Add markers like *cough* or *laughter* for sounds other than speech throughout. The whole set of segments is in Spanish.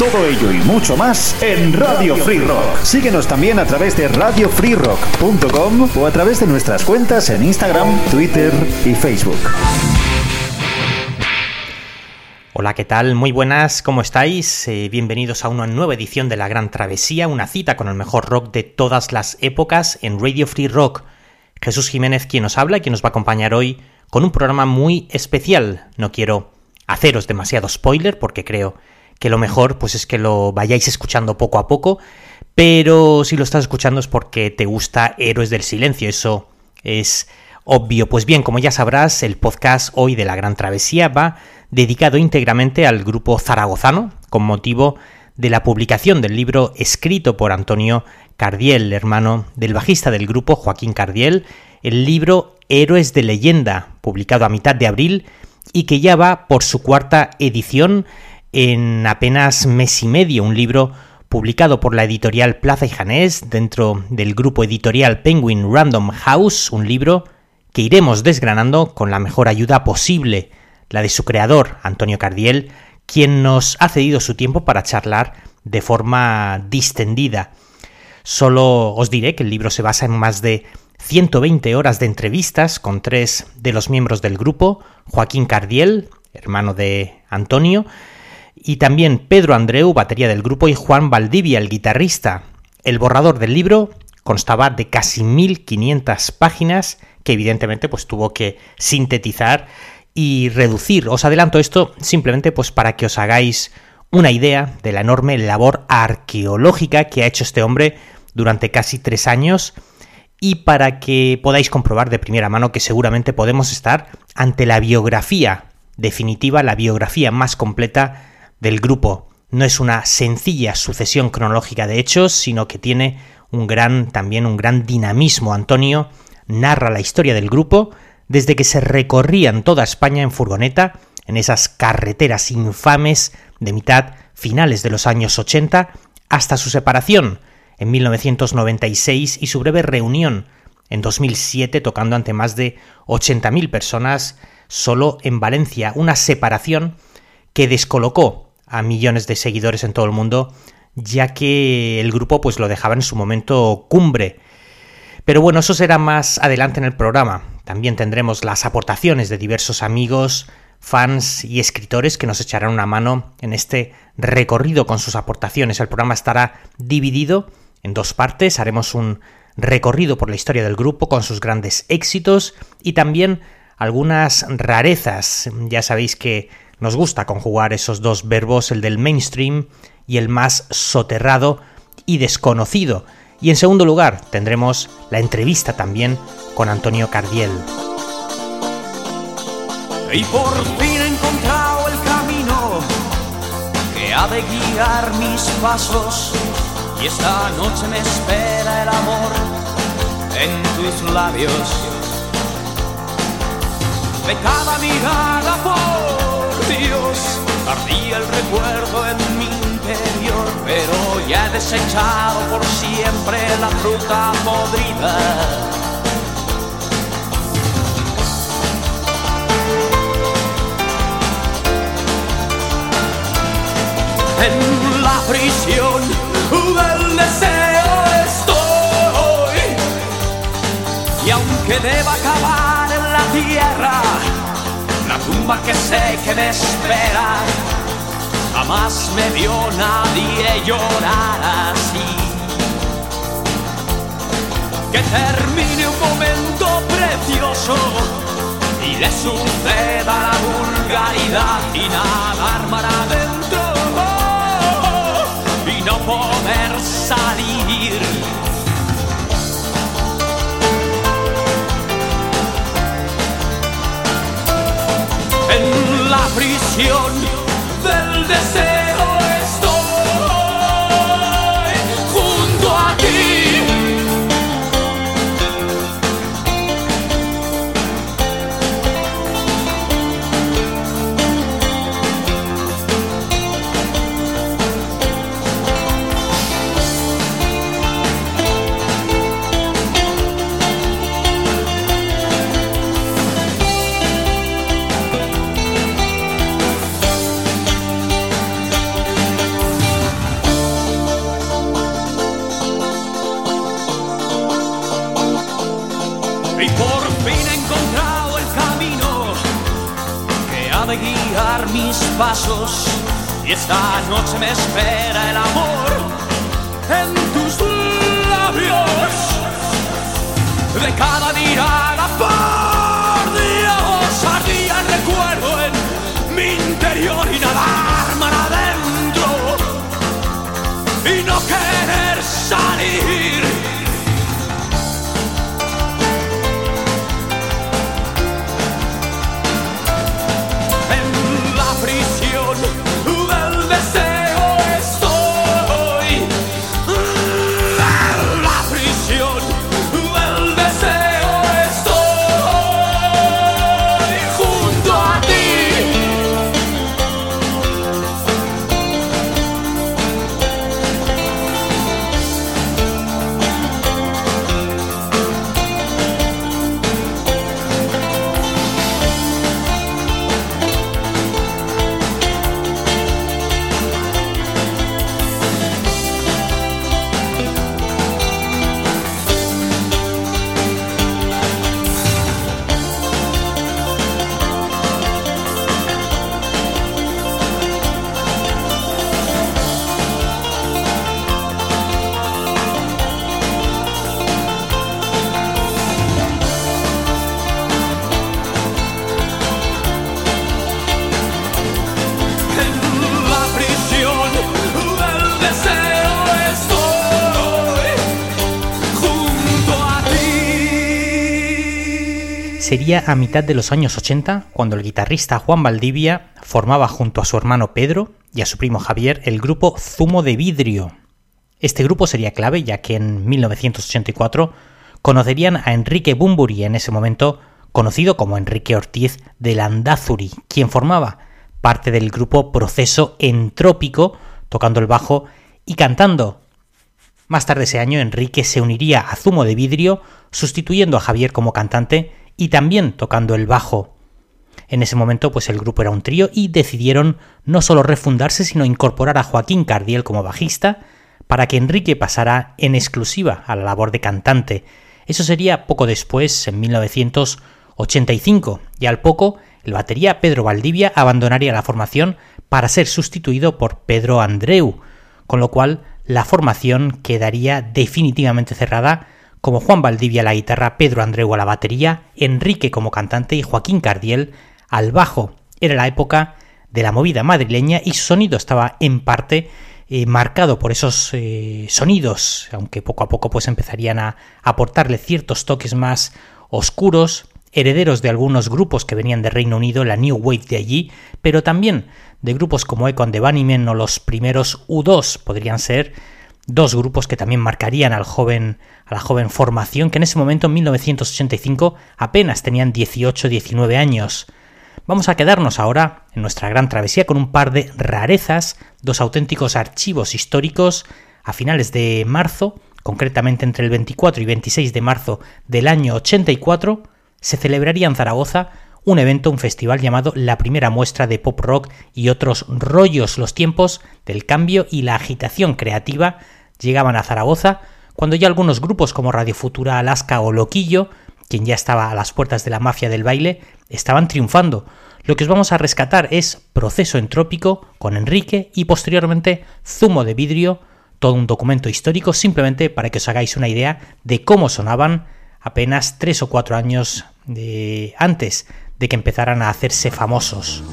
Todo ello y mucho más en Radio Free Rock. Síguenos también a través de radiofreerock.com o a través de nuestras cuentas en Instagram, Twitter y Facebook. Hola, ¿qué tal? Muy buenas, ¿cómo estáis? Eh, bienvenidos a una nueva edición de La Gran Travesía, una cita con el mejor rock de todas las épocas en Radio Free Rock. Jesús Jiménez quien nos habla y quien nos va a acompañar hoy con un programa muy especial. No quiero haceros demasiado spoiler porque creo que lo mejor pues es que lo vayáis escuchando poco a poco, pero si lo estás escuchando es porque te gusta Héroes del Silencio, eso es obvio. Pues bien, como ya sabrás, el podcast hoy de la Gran Travesía va dedicado íntegramente al grupo zaragozano con motivo de la publicación del libro escrito por Antonio Cardiel, hermano del bajista del grupo Joaquín Cardiel, el libro Héroes de leyenda, publicado a mitad de abril y que ya va por su cuarta edición en apenas mes y medio, un libro publicado por la editorial Plaza y Janés dentro del grupo editorial Penguin Random House, un libro que iremos desgranando con la mejor ayuda posible, la de su creador, Antonio Cardiel, quien nos ha cedido su tiempo para charlar de forma distendida. Solo os diré que el libro se basa en más de 120 horas de entrevistas con tres de los miembros del grupo, Joaquín Cardiel, hermano de Antonio, y también Pedro Andreu, batería del grupo, y Juan Valdivia, el guitarrista. El borrador del libro constaba de casi 1500 páginas que evidentemente pues tuvo que sintetizar y reducir. Os adelanto esto simplemente pues para que os hagáis una idea de la enorme labor arqueológica que ha hecho este hombre durante casi tres años y para que podáis comprobar de primera mano que seguramente podemos estar ante la biografía definitiva, la biografía más completa del grupo. No es una sencilla sucesión cronológica de hechos, sino que tiene un gran, también un gran dinamismo. Antonio narra la historia del grupo desde que se recorrían toda España en furgoneta, en esas carreteras infames de mitad finales de los años 80 hasta su separación en 1996 y su breve reunión en 2007 tocando ante más de 80.000 personas solo en Valencia, una separación que descolocó a millones de seguidores en todo el mundo, ya que el grupo pues lo dejaba en su momento cumbre. Pero bueno, eso será más adelante en el programa. También tendremos las aportaciones de diversos amigos, fans y escritores que nos echarán una mano en este recorrido con sus aportaciones. El programa estará dividido en dos partes. Haremos un recorrido por la historia del grupo con sus grandes éxitos y también algunas rarezas. Ya sabéis que nos gusta conjugar esos dos verbos, el del mainstream y el más soterrado y desconocido. Y en segundo lugar tendremos la entrevista también con Antonio Cardiel. Y por fin he encontrado el camino que ha de guiar mis pasos. Y esta noche me espera el amor en tus labios. De cada mirada, por ardía el recuerdo en mi interior. Pero ya he desechado por siempre la fruta podrida en la prisión del deseo estoy. Y aunque deba acabar en la tierra, tumba que sé que me espera, jamás me vio nadie llorar así. Que termine un momento precioso y le suceda la vulgaridad y nada armará dentro no poder salir. La prisión del deseo y esta noche me espera el amor en tus labios. De cada día Sería a mitad de los años 80 cuando el guitarrista Juan Valdivia formaba junto a su hermano Pedro y a su primo Javier el grupo Zumo de Vidrio. Este grupo sería clave ya que en 1984 conocerían a Enrique Bumburi, en ese momento conocido como Enrique Ortiz de Landazuri, quien formaba parte del grupo Proceso Entrópico, tocando el bajo y cantando. Más tarde ese año Enrique se uniría a Zumo de Vidrio, sustituyendo a Javier como cantante y también tocando el bajo. En ese momento, pues el grupo era un trío y decidieron no solo refundarse, sino incorporar a Joaquín Cardiel como bajista, para que Enrique pasara en exclusiva a la labor de cantante. Eso sería poco después, en 1985, y al poco, el batería Pedro Valdivia abandonaría la formación para ser sustituido por Pedro Andreu, con lo cual la formación quedaría definitivamente cerrada como Juan Valdivia a la guitarra, Pedro Andreu a la batería, Enrique como cantante y Joaquín Cardiel al bajo. Era la época de la movida madrileña y su sonido estaba en parte eh, marcado por esos eh, sonidos, aunque poco a poco pues empezarían a aportarle ciertos toques más oscuros, herederos de algunos grupos que venían de Reino Unido, la New Wave de allí, pero también de grupos como Econ de Bunnymen o los primeros U2 podrían ser dos grupos que también marcarían al joven, a la joven formación que en ese momento, en 1985, apenas tenían 18-19 años. Vamos a quedarnos ahora en nuestra gran travesía con un par de rarezas, dos auténticos archivos históricos a finales de marzo, concretamente entre el 24 y 26 de marzo del año 84, se celebraría en Zaragoza un evento, un festival llamado La Primera Muestra de Pop Rock y otros rollos, los tiempos del cambio y la agitación creativa llegaban a Zaragoza cuando ya algunos grupos como Radio Futura Alaska o Loquillo, quien ya estaba a las puertas de la mafia del baile, estaban triunfando. Lo que os vamos a rescatar es Proceso Entrópico con Enrique y posteriormente Zumo de Vidrio, todo un documento histórico simplemente para que os hagáis una idea de cómo sonaban apenas tres o cuatro años de antes de que empezaran a hacerse famosos.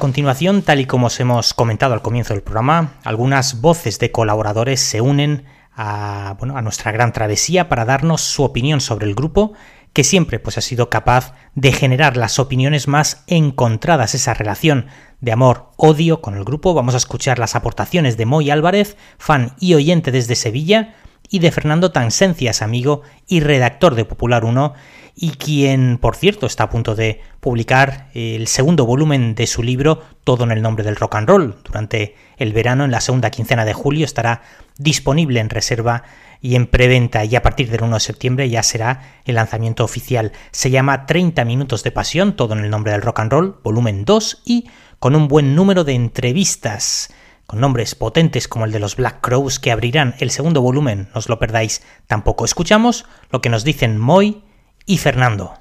Continuación, tal y como os hemos comentado al comienzo del programa, algunas voces de colaboradores se unen a, bueno, a nuestra gran travesía para darnos su opinión sobre el grupo, que siempre pues, ha sido capaz de generar las opiniones más encontradas, esa relación de amor-odio con el grupo. Vamos a escuchar las aportaciones de Moy Álvarez, fan y oyente desde Sevilla, y de Fernando Tansencias, amigo y redactor de Popular 1, y quien, por cierto, está a punto de publicar el segundo volumen de su libro Todo en el nombre del rock and roll. Durante el verano, en la segunda quincena de julio, estará disponible en reserva y en preventa y a partir del 1 de septiembre ya será el lanzamiento oficial. Se llama 30 minutos de pasión, todo en el nombre del rock and roll, volumen 2 y con un buen número de entrevistas con nombres potentes como el de los Black Crows que abrirán el segundo volumen, no os lo perdáis tampoco. Escuchamos lo que nos dicen Moy, y Fernando.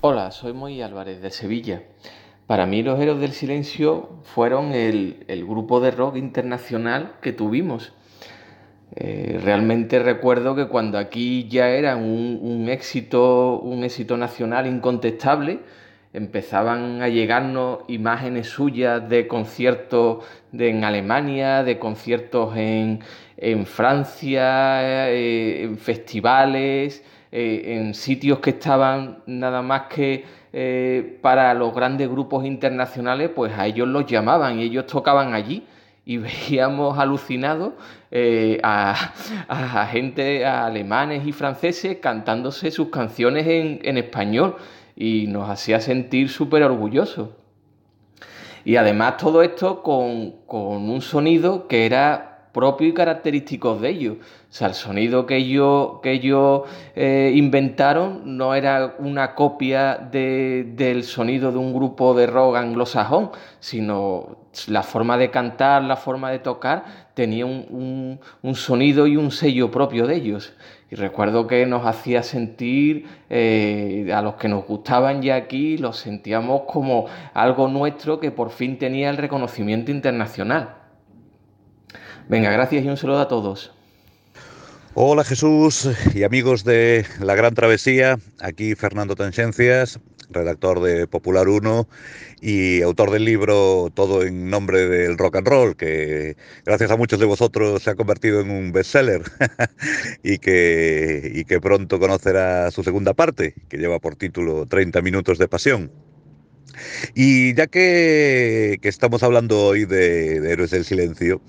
Hola, soy Moy Álvarez de Sevilla. Para mí los Héroes del Silencio fueron el, grupo de rock internacional que tuvimos. Eh, realmente recuerdo que cuando aquí ya era un, éxito, un éxito nacional incontestable, empezaban a llegarnos imágenes suyas de conciertos en Alemania, de conciertos en, Francia, eh, en festivales, eh, en sitios que estaban nada más que eh, para los grandes grupos internacionales, pues a ellos los llamaban y ellos tocaban allí y *laughs* veíamos alucinados a, gente, a alemanes y franceses cantándose sus canciones en español y nos hacía sentir súper orgullosos. Y además todo esto con, con un sonido que era propios y característicos de ellos. O sea, el sonido que ellos, que ellos eh, inventaron no era una copia del sonido de un grupo de rock anglosajón, sino la forma de cantar, la forma de tocar, tenía un, sonido y un sello propio de ellos. Y recuerdo que nos hacía sentir, eh, a los que nos gustaban ya aquí, los sentíamos como algo nuestro que por fin tenía el reconocimiento internacional. Venga, gracias y un saludo a todos. Hola Jesús y amigos de La Gran Travesía, aquí Fernando Tangencias, redactor de Popular 1 y autor del libro Todo en nombre del rock and roll, que gracias a muchos de vosotros se ha convertido en un bestseller *laughs* y, que, y que pronto conocerá su segunda parte, que lleva por título 30 minutos de pasión. Y ya que, estamos hablando hoy de Héroes del Silencio,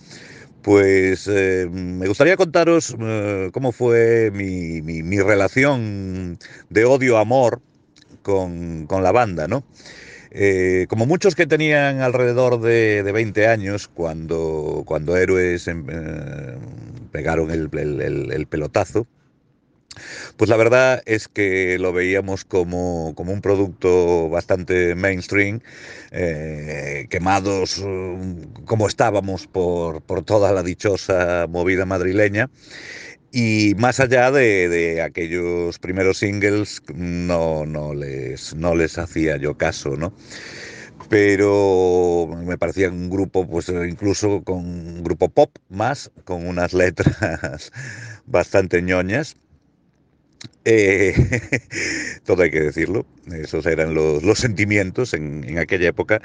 pues eh, me gustaría contaros eh, cómo fue mi, relación de odio-amor con, la banda, ¿no? Eh, como muchos que tenían alrededor de, 20 años cuando, cuando Héroes em, pegaron el pelotazo, pues la verdad es que lo veíamos como, un producto bastante mainstream, eh, quemados mm, como estábamos por, toda la dichosa movida madrileña. Y más allá de, aquellos primeros singles, no, no, les, no les hacía yo caso, ¿no? pero me parecía un grupo, pues incluso con un grupo pop más, con unas letras *laughs* bastante ñoñas. Eh, *laughs* todo hay que decirlo, esos eran los, sentimientos en, aquella época.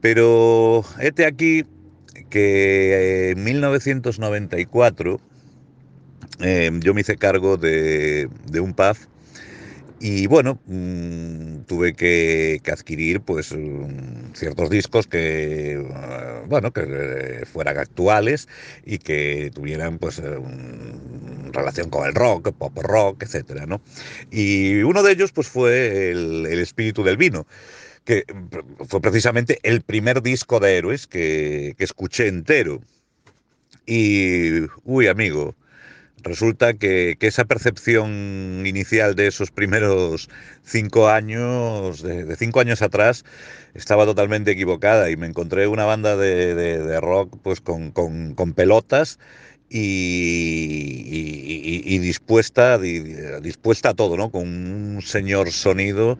Pero este aquí que en 1994 eh, yo me hice cargo de, un pub y bueno, mm, tuve que, adquirir pues ciertos discos que ah, bueno que eh, fueran actuales y que tuvieran pues eh, relación con el rock, pop rock, etcétera, ¿no? Y uno de ellos pues fue el, espíritu del vino que mm, fue precisamente el primer disco de Héroes que, que escuché entero. Y, uy, amigo, Resulta que, esa percepción inicial de esos primeros cinco años, de, cinco años atrás, estaba totalmente equivocada y me encontré una banda de, rock pues con, pelotas y, dispuesta, dispuesta a todo, ¿no? Con un señor sonido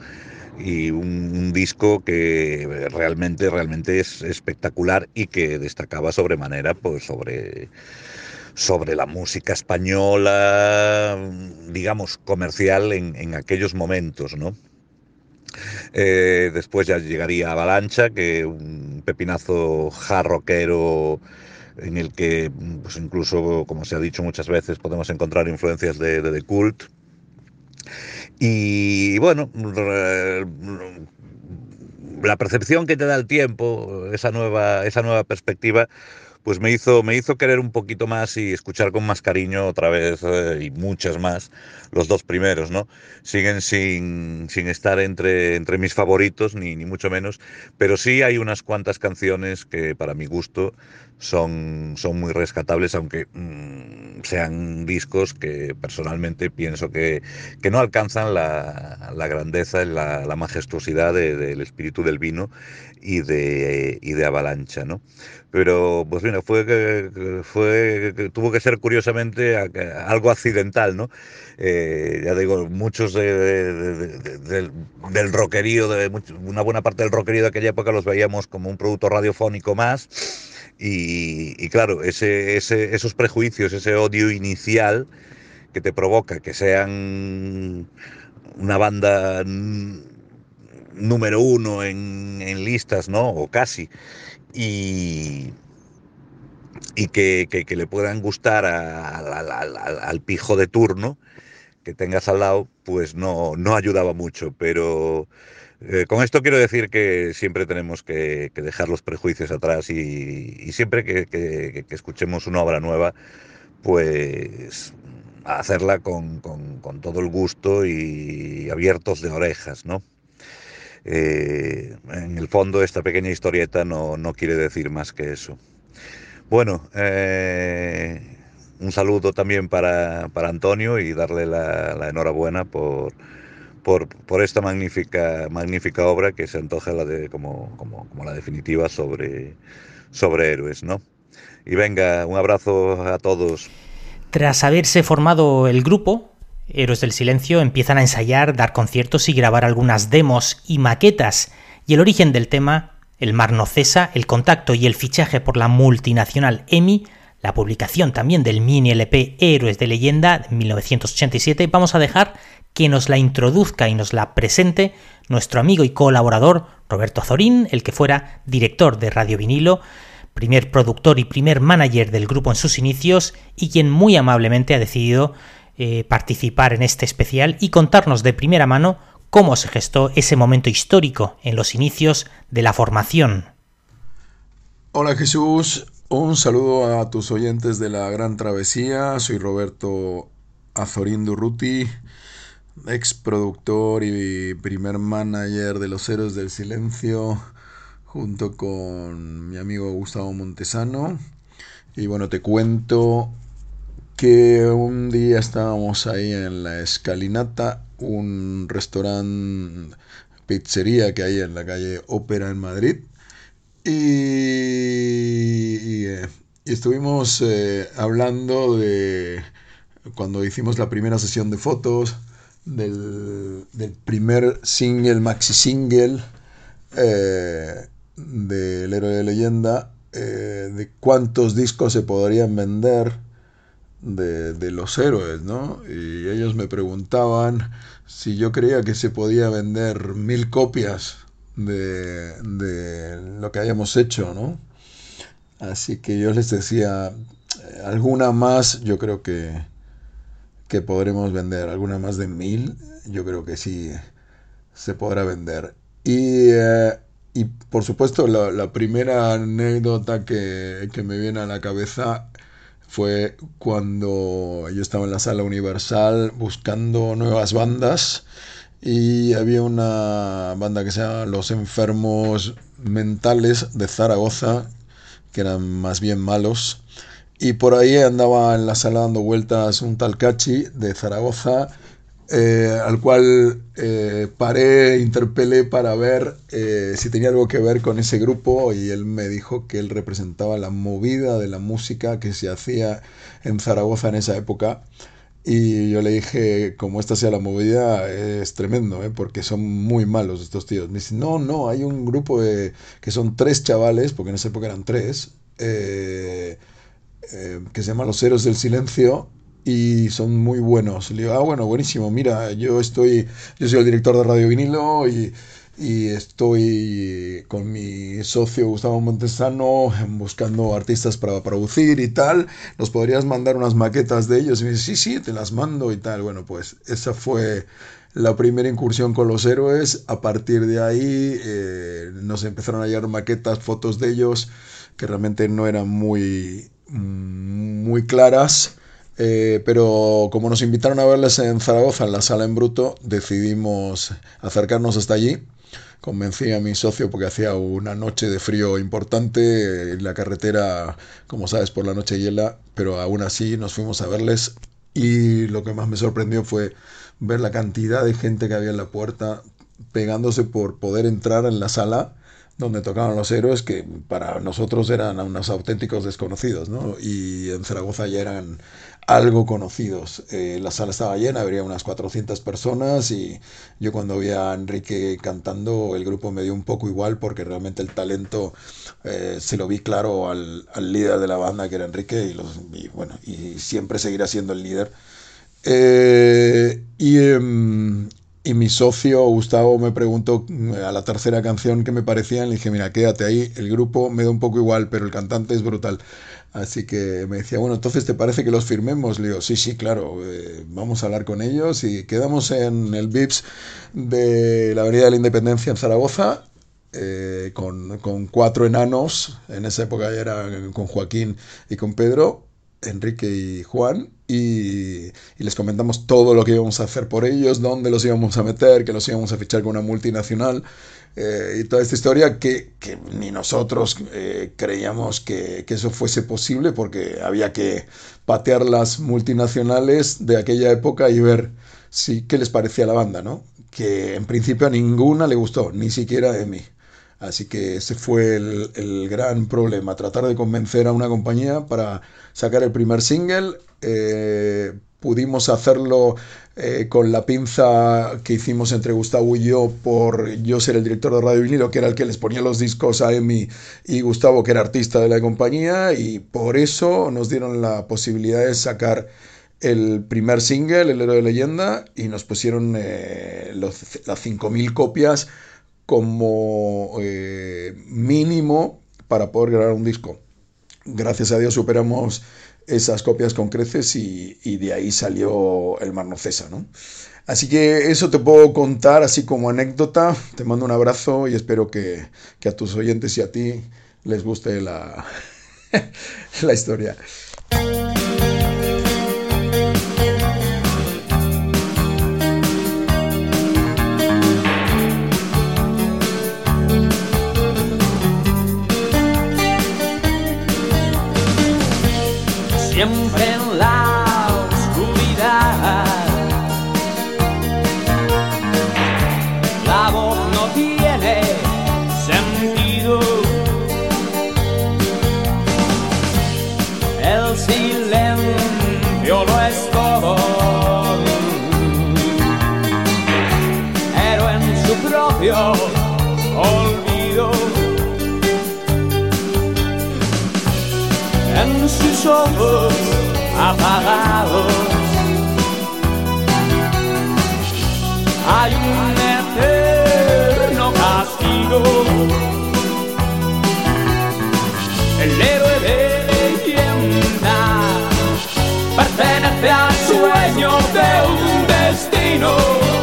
y un, disco que realmente, realmente es espectacular y que destacaba sobremanera pues sobre sobre la música española, digamos, comercial en, aquellos momentos, ¿no? Eh, después ya llegaría Avalancha, que un pepinazo jarroquero en el que pues incluso, como se ha dicho muchas veces, podemos encontrar influencias de, The Cult. Y bueno, la percepción que te da el tiempo, esa nueva, esa nueva perspectiva, pues me hizo, me hizo querer un poquito más y escuchar con más cariño otra vez eh, y muchas más los dos primeros, ¿no? Siguen sin, sin estar entre, entre mis favoritos, ni, ni mucho menos, pero sí hay unas cuantas canciones que para mi gusto son, son muy rescatables, aunque mm, sean discos que personalmente pienso que, que no alcanzan la, la grandeza, la, la majestuosidad del espíritu del vino y de, y de Avalancha, ¿no? Pero, pues mira, fue fue, tuvo que ser curiosamente algo accidental, ¿no? Eh, ya digo, muchos del, del rockerío, de una buena parte del rockerío de aquella época los veíamos como un producto radiofónico más y, claro, ese, esos prejuicios, ese odio inicial que te provoca que sean una banda número uno en, listas, ¿no? O casi. Y, y que, le puedan gustar al pijo de turno que tengas al lado, pues no, no ayudaba mucho. Pero eh, con esto quiero decir que siempre tenemos que, dejar los prejuicios atrás y, siempre que, escuchemos una obra nueva, pues hacerla con, todo el gusto y abiertos de orejas, ¿no? Eh, en el fondo esta pequeña historieta no, quiere decir más que eso. Bueno, eh, un saludo también para, para, Antonio y darle la enhorabuena por, por, por, esta magnífica, magnífica obra que se antoja la de, como, como, como, la definitiva sobre, sobre héroes, ¿no? Y venga, un abrazo a todos. Tras haberse formado el grupo, Héroes del Silencio empiezan a ensayar, dar conciertos y grabar algunas demos y maquetas, y el origen del tema, El mar no cesa, el contacto y el fichaje por la multinacional EMI, la publicación también del mini LP Héroes de Leyenda de 1987, vamos a dejar que nos la introduzca y nos la presente nuestro amigo y colaborador Roberto Azorín, el que fuera director de Radio Vinilo, primer productor y primer manager del grupo en sus inicios y quien muy amablemente ha decidido eh, participar en este especial y contarnos de primera mano cómo se gestó ese momento histórico en los inicios de la formación. Hola Jesús, un saludo a tus oyentes de la Gran Travesía, soy Roberto Azorín Durruti, ex productor y primer manager de Los Héroes del Silencio, junto con mi amigo Gustavo Montesano. Y bueno, te cuento que un día estábamos ahí en la escalinata, un restaurante, pizzería que hay en la calle Ópera en Madrid. Y, y, eh, estuvimos eh, hablando de cuando hicimos la primera sesión de fotos, del, del primer single, maxi single eh, del héroe de leyenda, de cuántos discos se podrían vender de, los héroes, ¿no? Y ellos me preguntaban si yo creía que se podía vender mil copias de, de lo que hayamos hecho, ¿no? Así que yo les decía, alguna más yo creo que, que podremos vender, alguna más de mil, yo creo que sí se podrá vender. Y, eh, y por supuesto la, la primera anécdota que, que, me viene a la cabeza fue cuando yo estaba en la sala Universal buscando nuevas bandas y había una banda que se llama Los Enfermos Mentales de Zaragoza, que eran más bien malos. Y por ahí andaba en la sala dando vueltas un tal Cachi de Zaragoza eh, al cual eh, paré, interpelé para ver eh, si tenía algo que ver con ese grupo y él me dijo que él representaba la movida de la música que se hacía en Zaragoza en esa época. Y yo le dije, como esta sea la movida, es tremendo, porque son muy malos estos tíos. Me dice, no, no, hay un grupo de, que son tres chavales, porque en esa época eran tres, que se llama Los Héroes del Silencio, y son muy buenos. Le digo, ah, bueno, buenísimo, mira, yo estoy, yo soy el director de Radio Vinilo y, y estoy con mi socio Gustavo Montesano buscando artistas para producir y tal. ¿Nos podrías mandar unas maquetas de ellos? Y me dice, sí, sí, te las mando y tal. Bueno, pues esa fue la primera incursión con los héroes. A partir de ahí eh, nos empezaron a llegar maquetas, fotos de ellos que realmente no eran muy, muy claras eh, pero como nos invitaron a verles en Zaragoza, en la sala en bruto, decidimos acercarnos hasta allí. Convencí a mi socio porque hacía una noche de frío importante, en la carretera, como sabes, por la noche hiela, pero aún así nos fuimos a verles y lo que más me sorprendió fue ver la cantidad de gente que había en la puerta pegándose por poder entrar en la sala donde tocaban los héroes que para nosotros eran unos auténticos desconocidos, ¿no? Y en Zaragoza ya eran algo conocidos. Eh, la sala estaba llena, habría unas 400 personas y yo cuando vi a Enrique cantando el grupo me dio un poco igual porque realmente el talento eh, se lo vi claro al, líder de la banda que era Enrique y, los, y bueno, y siempre seguirá siendo el líder. Eh, y, em, y mi socio Gustavo me preguntó a la tercera canción que me parecía, le dije, mira, quédate ahí, el grupo me da un poco igual, pero el cantante es brutal. Así que me decía, bueno, entonces ¿te parece que los firmemos? Le digo, sí, sí, claro, eh, vamos a hablar con ellos y quedamos en el VIPS de la Avenida de la Independencia en Zaragoza. Eh, con, con, cuatro enanos, en esa época ya era con Joaquín y con Pedro, Enrique y Juan, y, les comentamos todo lo que íbamos a hacer por ellos, dónde los íbamos a meter, que los íbamos a fichar con una multinacional eh, y toda esta historia que, ni nosotros eh, creíamos que, eso fuese posible porque había que patear las multinacionales de aquella época y ver si, qué les parecía la banda, ¿no? Que en principio a ninguna le gustó, ni siquiera a mí. Así que ese fue el, gran problema, tratar de convencer a una compañía para sacar el primer single. Eh, pudimos hacerlo eh, con la pinza que hicimos entre Gustavo y yo por yo ser el director de Radio Vinilo, que era el que les ponía los discos a Emi y Gustavo, que era artista de la compañía, y por eso nos dieron la posibilidad de sacar el primer single, El héroe de leyenda, y nos pusieron eh, las 5.000 copias como eh, mínimo para poder grabar un disco. Gracias a Dios superamos esas copias con creces y, de ahí salió el Mar ¿no? Así que eso te puedo contar así como anécdota. Te mando un abrazo y espero que, que a tus oyentes y a ti les guste la, *laughs* la historia. Siempre en la oscuridad. La voz no tiene sentido. El silencio no es todo. Pero en su propio Sus ojos apagados. Hay un eterno castigo. El héroe de leyenda pertenece al sueño de un destino.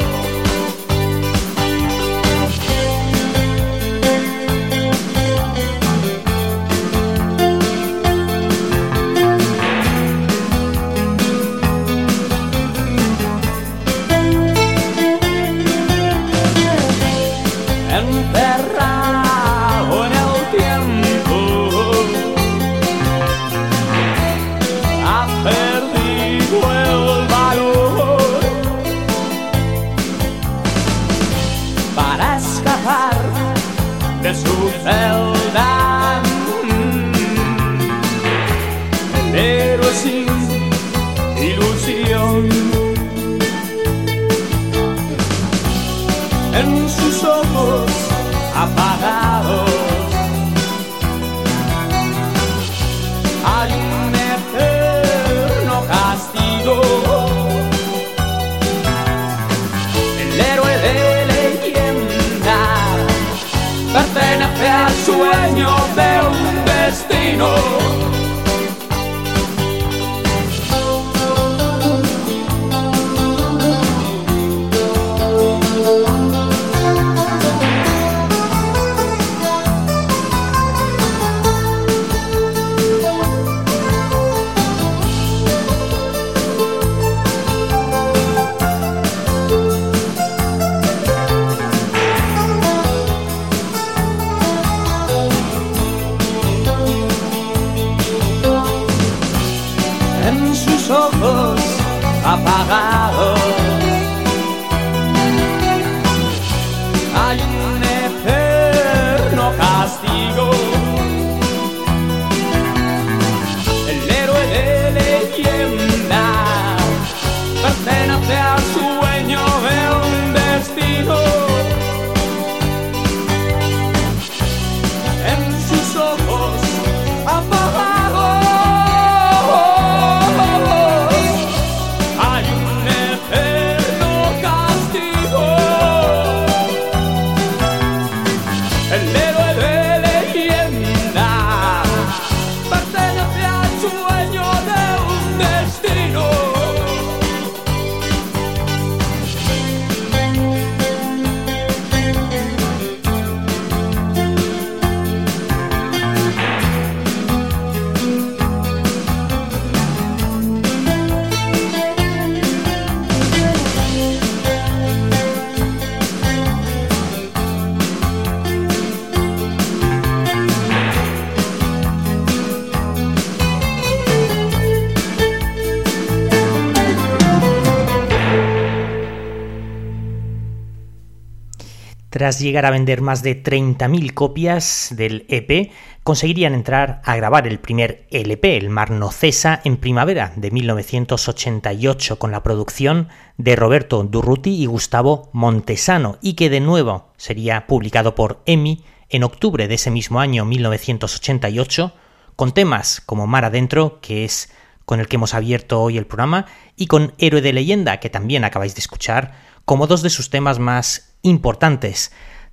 Llegar a vender más de 30.000 copias del EP, conseguirían entrar a grabar el primer LP, El Mar No Cesa, en primavera de 1988, con la producción de Roberto Durruti y Gustavo Montesano, y que de nuevo sería publicado por EMI en octubre de ese mismo año 1988, con temas como Mar Adentro, que es con el que hemos abierto hoy el programa, y con Héroe de Leyenda, que también acabáis de escuchar, como dos de sus temas más importantes.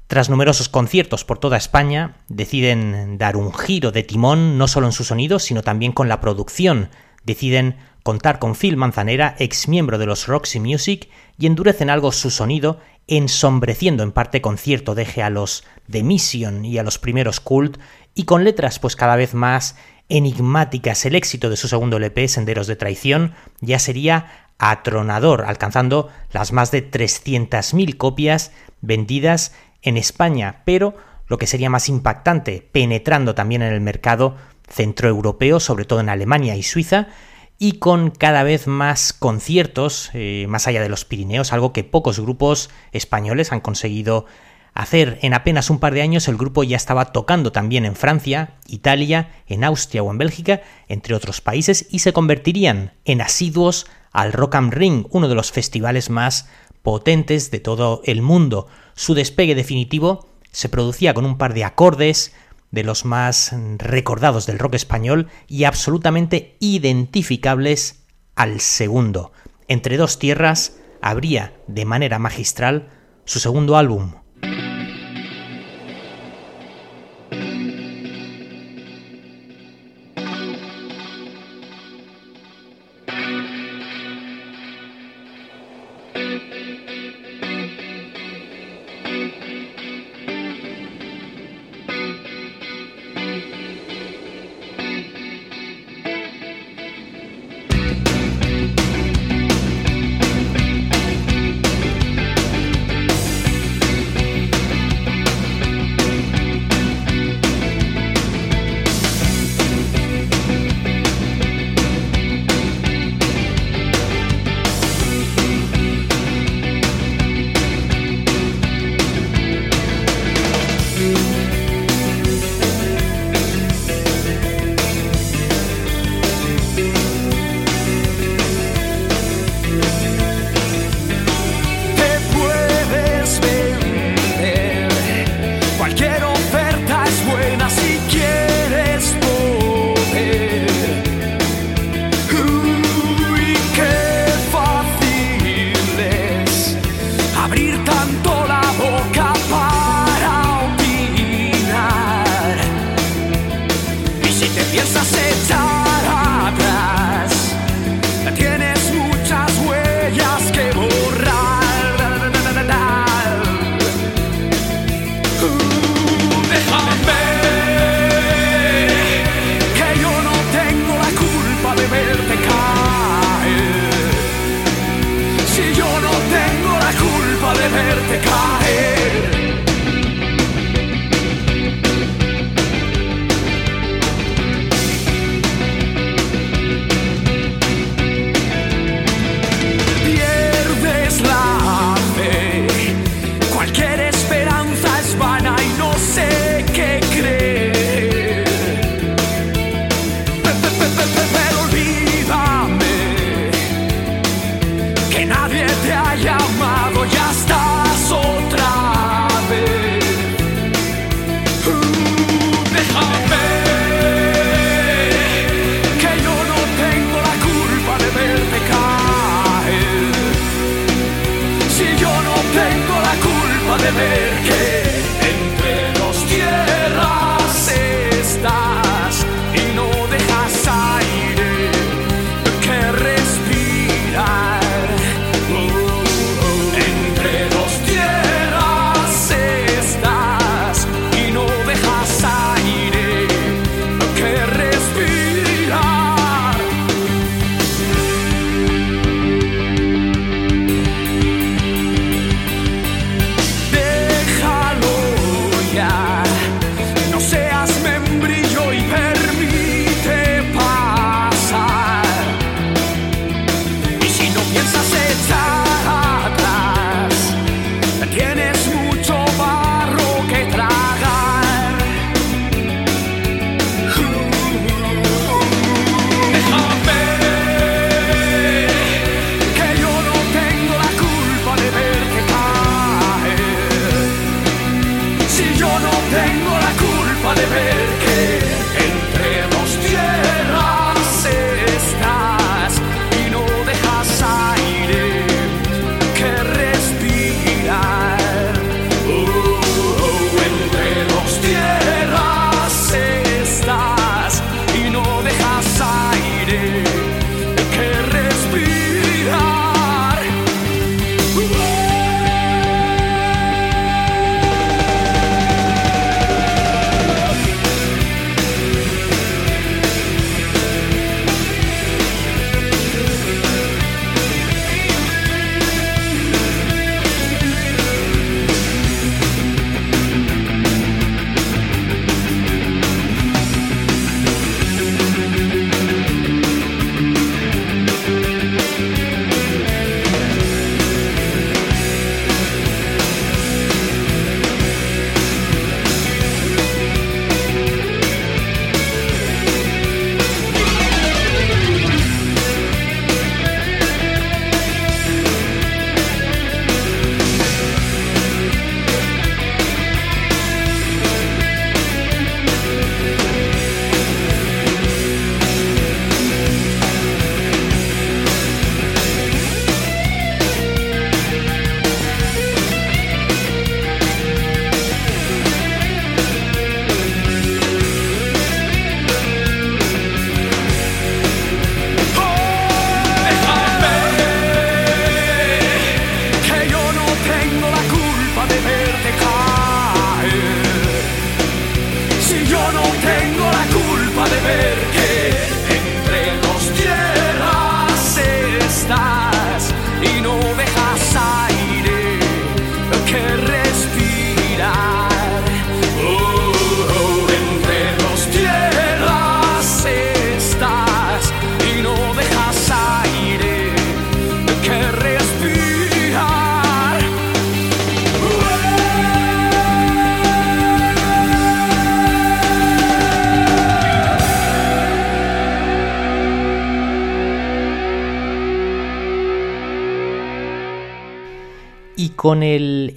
Tras numerosos conciertos por toda España, deciden dar un giro de timón no solo en su sonido, sino también con la producción. Deciden contar con Phil Manzanera, ex miembro de los Roxy Music, y endurecen algo su sonido, ensombreciendo en parte con cierto deje a los The Mission y a los primeros Cult, y con letras pues cada vez más enigmáticas. El éxito de su segundo LP, Senderos de Traición, ya sería atronador, alcanzando las más de 300.000 copias vendidas en España, pero lo que sería más impactante, penetrando también en el mercado centroeuropeo, sobre todo en Alemania y Suiza, y con cada vez más conciertos eh, más allá de los Pirineos, algo que pocos grupos españoles han conseguido hacer. En apenas un par de años el grupo ya estaba tocando también en Francia, Italia, en Austria o en Bélgica, entre otros países, y se convertirían en asiduos al Rock am Ring, uno de los festivales más potentes de todo el mundo. Su despegue definitivo se producía con un par de acordes de los más recordados del rock español y absolutamente identificables al segundo. Entre dos tierras habría de manera magistral su segundo álbum,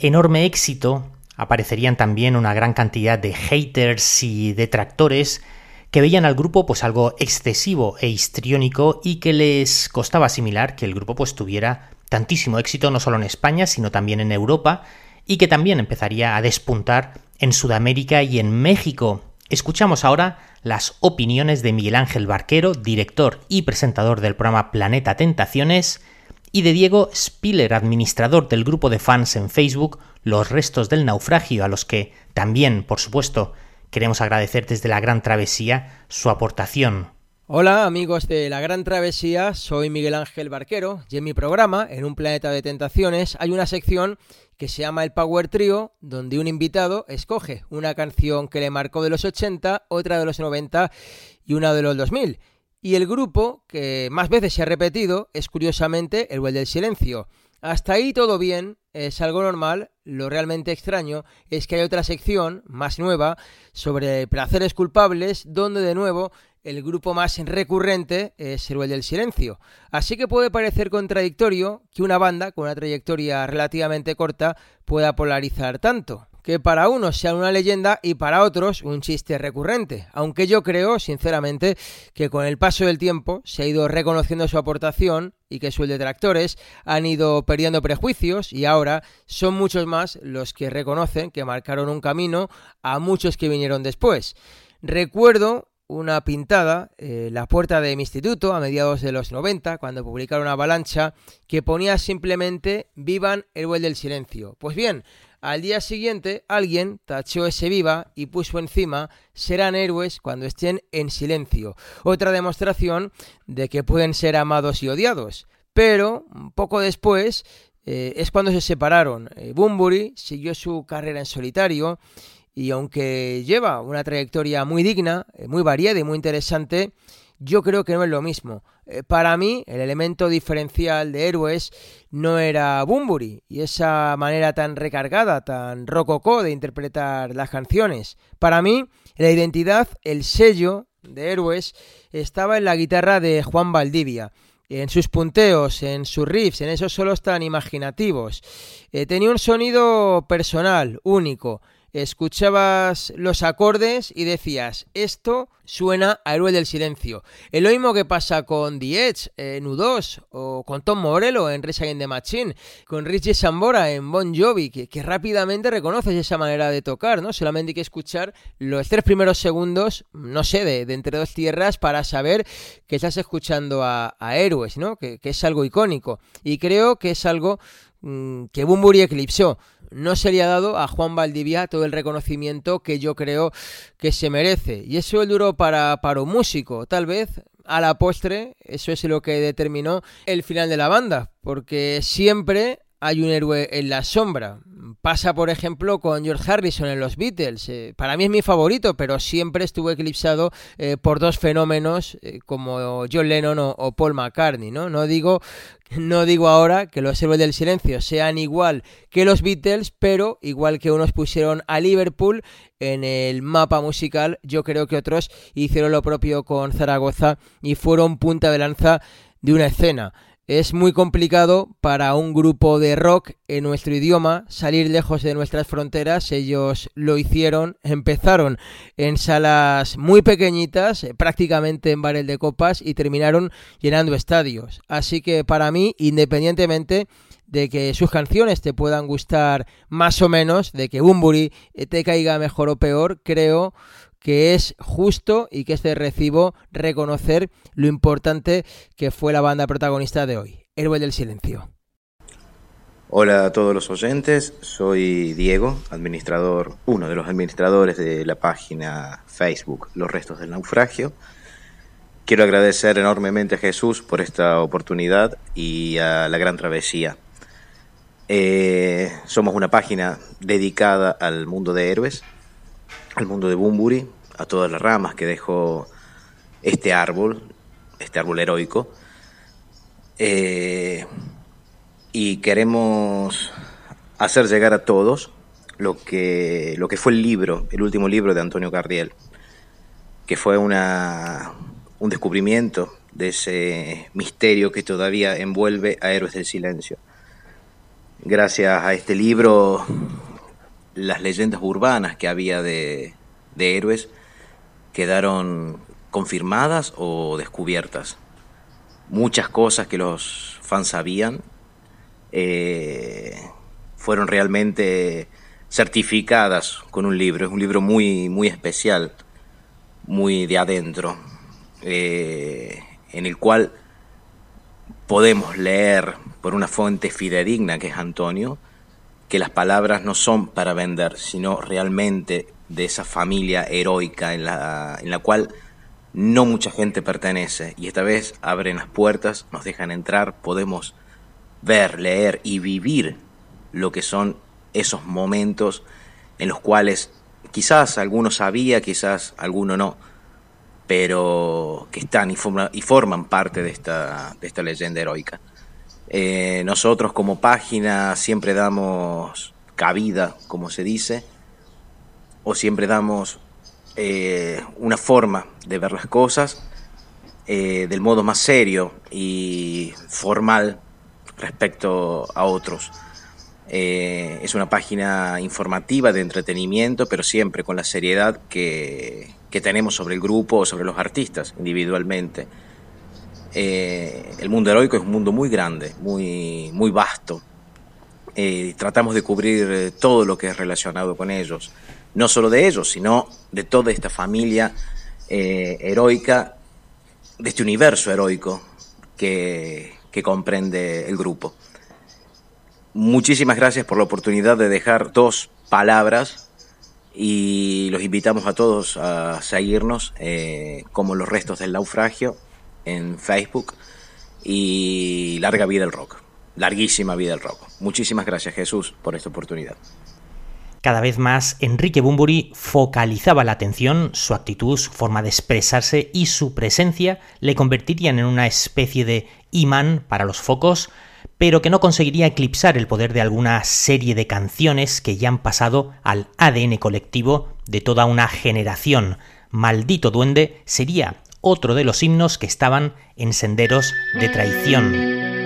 enorme éxito aparecerían también una gran cantidad de haters y detractores que veían al grupo pues algo excesivo e histriónico y que les costaba asimilar que el grupo pues tuviera tantísimo éxito no solo en España sino también en Europa y que también empezaría a despuntar en Sudamérica y en México. Escuchamos ahora las opiniones de Miguel Ángel Barquero, director y presentador del programa Planeta Tentaciones, y de Diego Spiller, administrador del grupo de fans en Facebook Los Restos del Naufragio, a los que también, por supuesto, queremos agradecer desde la Gran Travesía su aportación. Hola amigos de la Gran Travesía, soy Miguel Ángel Barquero y en mi programa, en un planeta de tentaciones, hay una sección que se llama el Power Trio, donde un invitado escoge una canción que le marcó de los 80, otra de los 90 y una de los 2000. Y el grupo que más veces se ha repetido es curiosamente el Well del Silencio. Hasta ahí todo bien, es algo normal. Lo realmente extraño es que hay otra sección más nueva sobre placeres culpables, donde de nuevo el grupo más recurrente es el del Silencio. Así que puede parecer contradictorio que una banda con una trayectoria relativamente corta pueda polarizar tanto que para unos sean una leyenda y para otros un chiste recurrente, aunque yo creo, sinceramente, que con el paso del tiempo se ha ido reconociendo su aportación y que sus detractores han ido perdiendo prejuicios y ahora son muchos más los que reconocen que marcaron un camino a muchos que vinieron después. Recuerdo una pintada en la puerta de mi instituto a mediados de los 90, cuando publicaron avalancha que ponía simplemente Vivan el del silencio. Pues bien, al día siguiente, alguien tachó ese viva y puso encima serán héroes cuando estén en silencio. Otra demostración de que pueden ser amados y odiados. Pero, poco después, eh, es cuando se separaron. Eh, Bumburi siguió su carrera en solitario y aunque lleva una trayectoria muy digna, eh, muy variada y muy interesante, yo creo que no es lo mismo. Eh, para mí, el elemento diferencial de Héroes no era Bumburi y esa manera tan recargada, tan rococó de interpretar las canciones. Para mí, la identidad, el sello de Héroes estaba en la guitarra de Juan Valdivia en sus punteos, en sus riffs, en esos solos tan imaginativos. Eh, tenía un sonido personal, único, escuchabas los acordes y decías, esto suena a Héroe del Silencio. Es lo mismo que pasa con The Edge en U2 o con Tom Morello en Rage Against the Machine, con Richie Sambora en Bon Jovi, que, rápidamente reconoces esa manera de tocar, ¿no? Solamente hay que escuchar los tres primeros segundos, no sé, de, Entre Dos Tierras para saber que estás escuchando a, Héroes, ¿no? Que, es algo icónico. Y creo que es algo mm, que Bumburi eclipsó no se le ha dado a Juan Valdivia todo el reconocimiento que yo creo que se merece. Y eso es duro para, para un músico. Tal vez a la postre eso es lo que determinó el final de la banda. Porque siempre hay un héroe en la sombra. Pasa, por ejemplo, con George Harrison en los Beatles. Eh, para mí es mi favorito, pero siempre estuvo eclipsado eh, por dos fenómenos eh, como John Lennon o, Paul McCartney. ¿no? No, digo, no digo ahora que los héroes del silencio sean igual que los Beatles, pero igual que unos pusieron a Liverpool en el mapa musical, yo creo que otros hicieron lo propio con Zaragoza y fueron punta de lanza de una escena. Es muy complicado para un grupo de rock en nuestro idioma salir lejos de nuestras fronteras. Ellos lo hicieron, empezaron en salas muy pequeñitas, eh, prácticamente en bares de copas y terminaron llenando estadios. Así que para mí, independientemente de que sus canciones te puedan gustar más o menos, de que Bumburi eh, te caiga mejor o peor, creo que es justo y que es de recibo reconocer lo importante que fue la banda protagonista de hoy, Héroe del Silencio. Hola a todos los oyentes, soy Diego, administrador, uno de los administradores de la página Facebook Los Restos del Naufragio. Quiero agradecer enormemente a Jesús por esta oportunidad y a la Gran Travesía. Eh, somos una página dedicada al mundo de héroes, al mundo de Bumburi, a todas las ramas que dejó este árbol, este árbol heroico. Eh, y queremos hacer llegar a todos lo que, lo que fue el libro, el último libro de Antonio Cardiel, que fue una, un descubrimiento de ese misterio que todavía envuelve a Héroes del Silencio. Gracias a este libro, las leyendas urbanas que había de, de héroes quedaron confirmadas o descubiertas. Muchas cosas que los fans sabían eh, fueron realmente certificadas con un libro. Es un libro muy, muy especial, muy de adentro, eh, en el cual podemos leer por una fuente fidedigna que es Antonio, que las palabras no son para vender, sino realmente de esa familia heroica en la, en la cual no mucha gente pertenece. Y esta vez abren las puertas, nos dejan entrar, podemos ver, leer y vivir lo que son esos momentos en los cuales quizás alguno sabía, quizás alguno no, pero que están y, y forman parte de esta, de esta leyenda heroica. Eh, nosotros como página siempre damos cabida, como se dice, o siempre damos eh, una forma de ver las cosas eh, del modo más serio y formal respecto a otros. Es una página informativa de entretenimiento, pero siempre con la seriedad que, tenemos sobre el grupo o sobre los artistas individualmente. Eh, el mundo heroico es un mundo muy grande, muy, muy vasto. Eh, tratamos de cubrir todo lo que es relacionado con ellos, no solo de ellos, sino de toda esta familia heroica, de este universo heroico que, que comprende el grupo. Muchísimas gracias por la oportunidad de dejar dos palabras y los invitamos a todos a seguirnos eh, como los restos del naufragio en Facebook y larga vida el rock, larguísima vida el rock. Muchísimas gracias Jesús por esta oportunidad. Cada vez más, Enrique Bumburi focalizaba la atención, su actitud, su forma de expresarse y su presencia le convertirían en una especie de imán para los focos, pero que no conseguiría eclipsar el poder de alguna serie de canciones que ya han pasado al ADN colectivo de toda una generación. Maldito duende sería otro de los himnos que estaban en senderos de traición.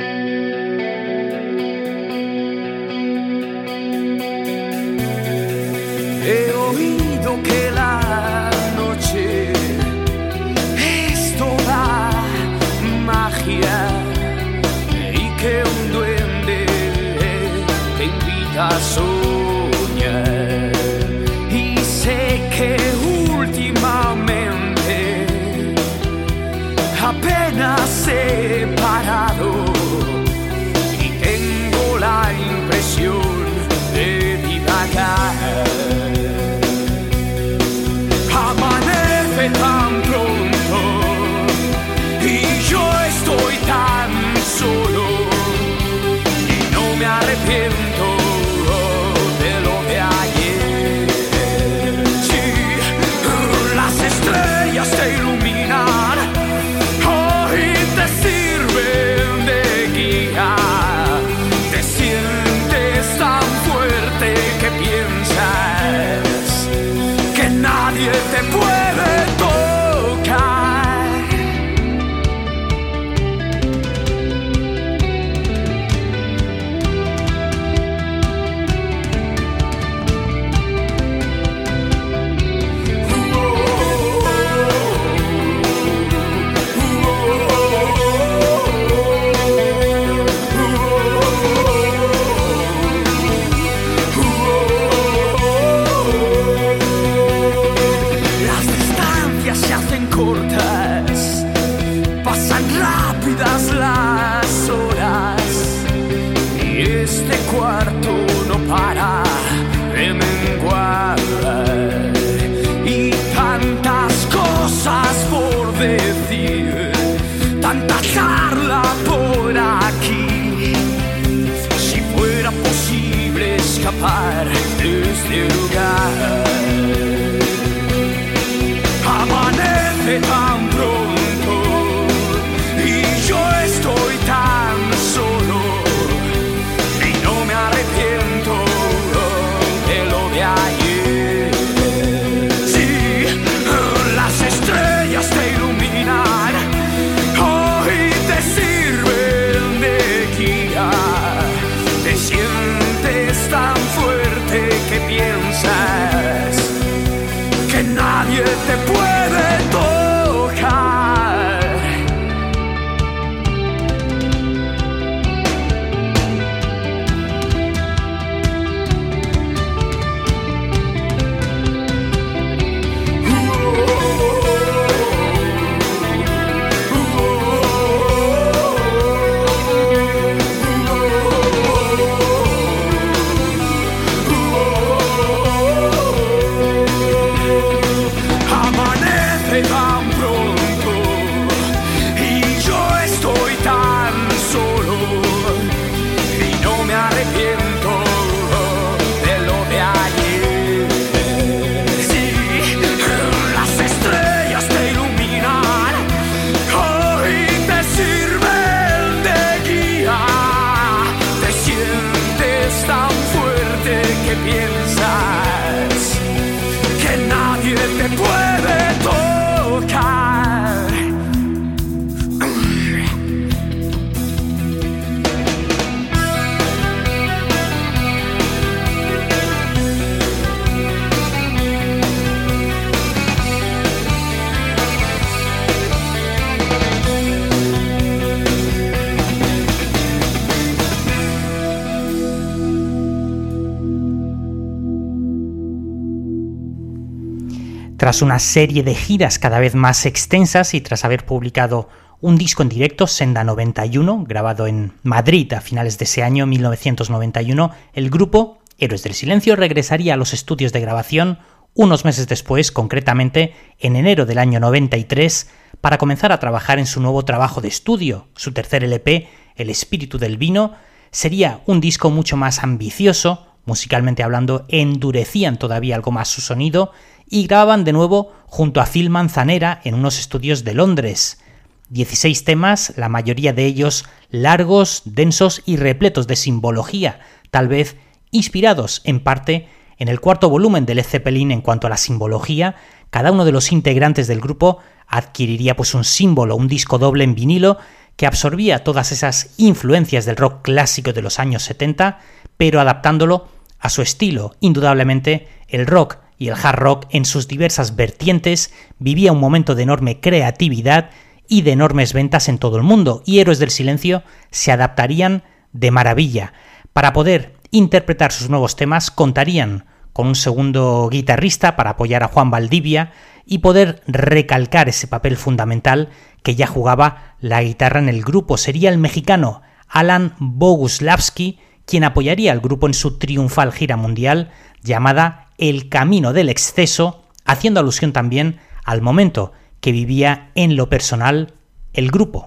it high. Tras una serie de giras cada vez más extensas y tras haber publicado un disco en directo, Senda 91, grabado en Madrid a finales de ese año 1991, el grupo Héroes del Silencio regresaría a los estudios de grabación unos meses después, concretamente en enero del año 93, para comenzar a trabajar en su nuevo trabajo de estudio. Su tercer LP, El Espíritu del Vino, sería un disco mucho más ambicioso, musicalmente hablando, endurecían todavía algo más su sonido y grababan de nuevo junto a Phil Manzanera en unos estudios de Londres. 16 temas, la mayoría de ellos largos, densos y repletos de simbología, tal vez inspirados en parte en el cuarto volumen de Led Zeppelin en cuanto a la simbología, cada uno de los integrantes del grupo adquiriría pues un símbolo, un disco doble en vinilo que absorbía todas esas influencias del rock clásico de los años 70, pero adaptándolo a su estilo. Indudablemente, el rock y el hard rock en sus diversas vertientes vivía un momento de enorme creatividad y de enormes ventas en todo el mundo, y Héroes del Silencio se adaptarían de maravilla. Para poder interpretar sus nuevos temas contarían con un segundo guitarrista para apoyar a Juan Valdivia y poder recalcar ese papel fundamental que ya jugaba la guitarra en el grupo. Sería el mexicano Alan Boguslavski quien apoyaría al grupo en su triunfal gira mundial llamada el camino del exceso, haciendo alusión también al momento que vivía en lo personal el grupo.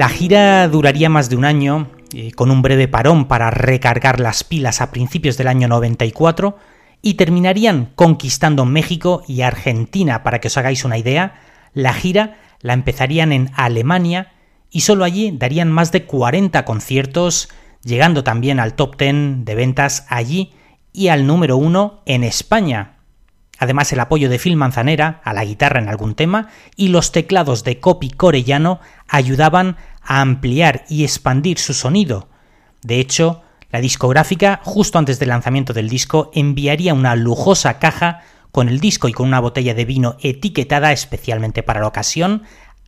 La gira duraría más de un año, eh, con un breve parón para recargar las pilas a principios del año 94, y terminarían conquistando México y Argentina. Para que os hagáis una idea, la gira la empezarían en Alemania y solo allí darían más de 40 conciertos, llegando también al top 10 de ventas allí y al número 1 en España. Además, el apoyo de Phil Manzanera a la guitarra en algún tema y los teclados de Copy Corellano ayudaban a ampliar y expandir su sonido. De hecho, la discográfica, justo antes del lanzamiento del disco, enviaría una lujosa caja con el disco y con una botella de vino etiquetada especialmente para la ocasión,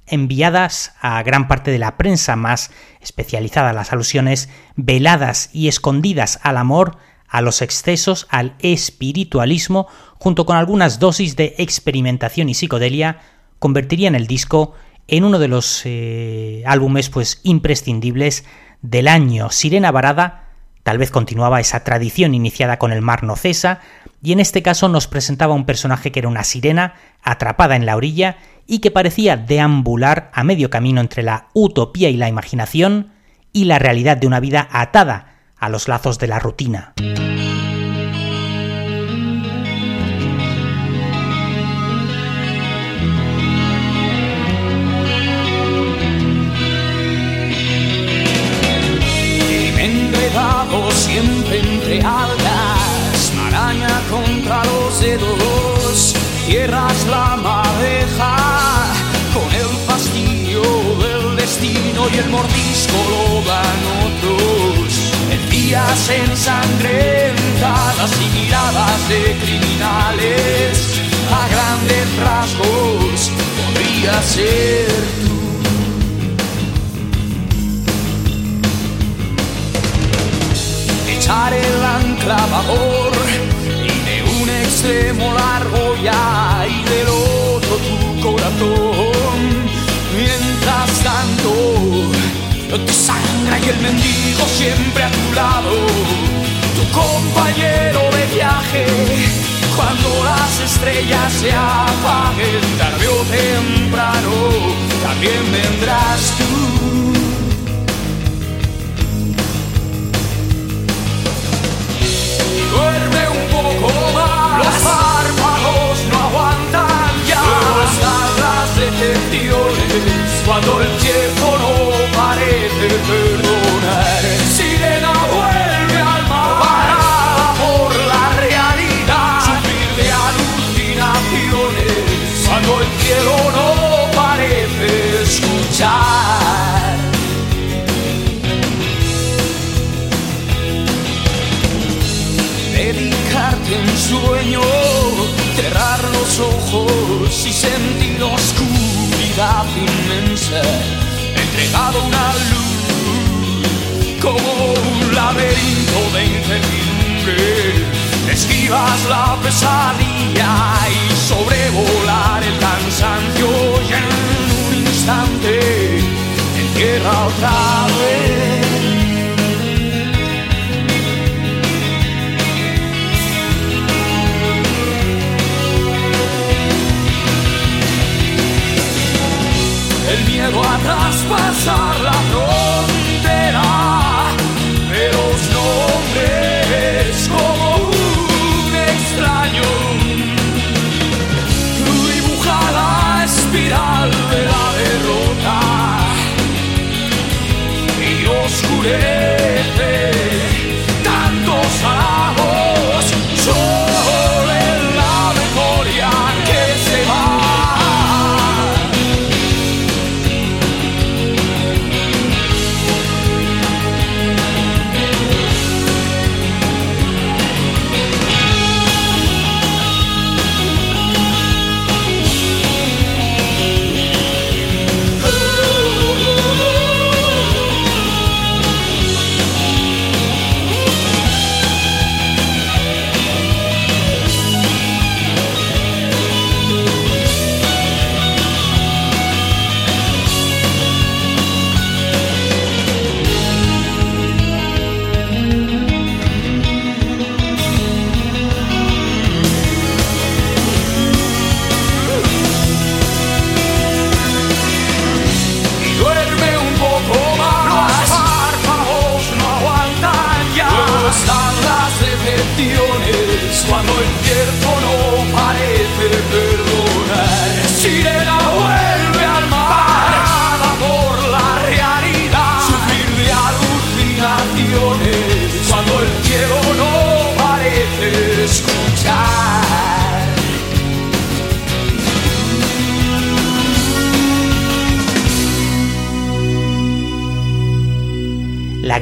enviadas a gran parte de la prensa más especializada las alusiones, veladas y escondidas al amor, a los excesos, al espiritualismo, junto con algunas dosis de experimentación y psicodelia, convertirían el disco uno de los eh, álbumes pues imprescindibles del año. Sirena Varada tal vez continuaba esa tradición iniciada con el mar no cesa, y en este caso nos presentaba un personaje que era una sirena atrapada en la orilla y que parecía deambular a medio camino entre la utopía y la imaginación y la realidad de una vida atada a los lazos de la rutina. Entierras la madeja con el fastidio del destino y el mordisco lo dan otros. En días ensangrentadas y miradas de criminales, a grandes rasgos podría ser tú. Echar el anclavador de extremo largo ya y del otro tu corazón. Mientras tanto, no te sangra y el mendigo siempre a tu lado, tu compañero de viaje. Cuando las estrellas se apaguen, tarde o temprano, también vendrás tú. Duerme cuando el tiempo no parece perdonar. Oscuridad inmensa, entregado a una luz como un laberinto de incertidumbre. Esquivas la pesadilla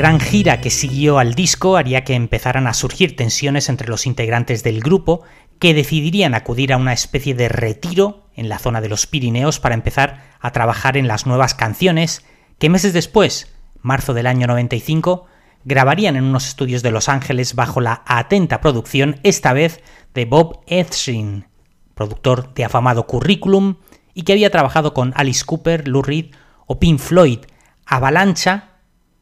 gran gira que siguió al disco haría que empezaran a surgir tensiones entre los integrantes del grupo, que decidirían acudir a una especie de retiro en la zona de los Pirineos para empezar a trabajar en las nuevas canciones, que meses después, marzo del año 95, grabarían en unos estudios de Los Ángeles bajo la atenta producción, esta vez de Bob Ezrin, productor de afamado currículum y que había trabajado con Alice Cooper, Lou Reed o Pink Floyd. Avalancha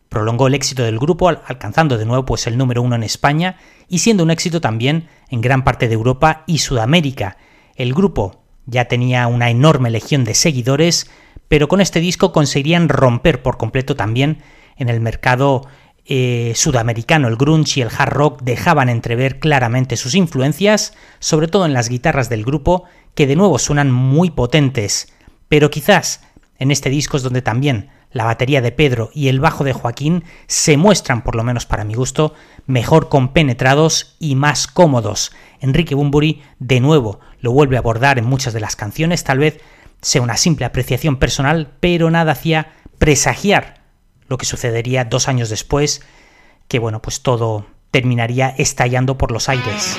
prolongó el éxito del grupo al- alcanzando de nuevo pues el número uno en España y siendo un éxito también en gran parte de Europa y Sudamérica. El grupo ya tenía una enorme legión de seguidores, pero con este disco conseguirían romper por completo también en el mercado eh, sudamericano. El grunge y el hard rock dejaban entrever claramente sus influencias, sobre todo en las guitarras del grupo, que de nuevo suenan muy potentes. Pero quizás en este disco es donde también la batería de Pedro y el bajo de Joaquín se muestran, por lo menos para mi gusto, mejor compenetrados y más cómodos. Enrique Bumburi de nuevo lo vuelve a abordar en muchas de las canciones, tal vez sea una simple apreciación personal, pero nada hacía presagiar lo que sucedería dos años después, que bueno, pues todo terminaría estallando por los aires.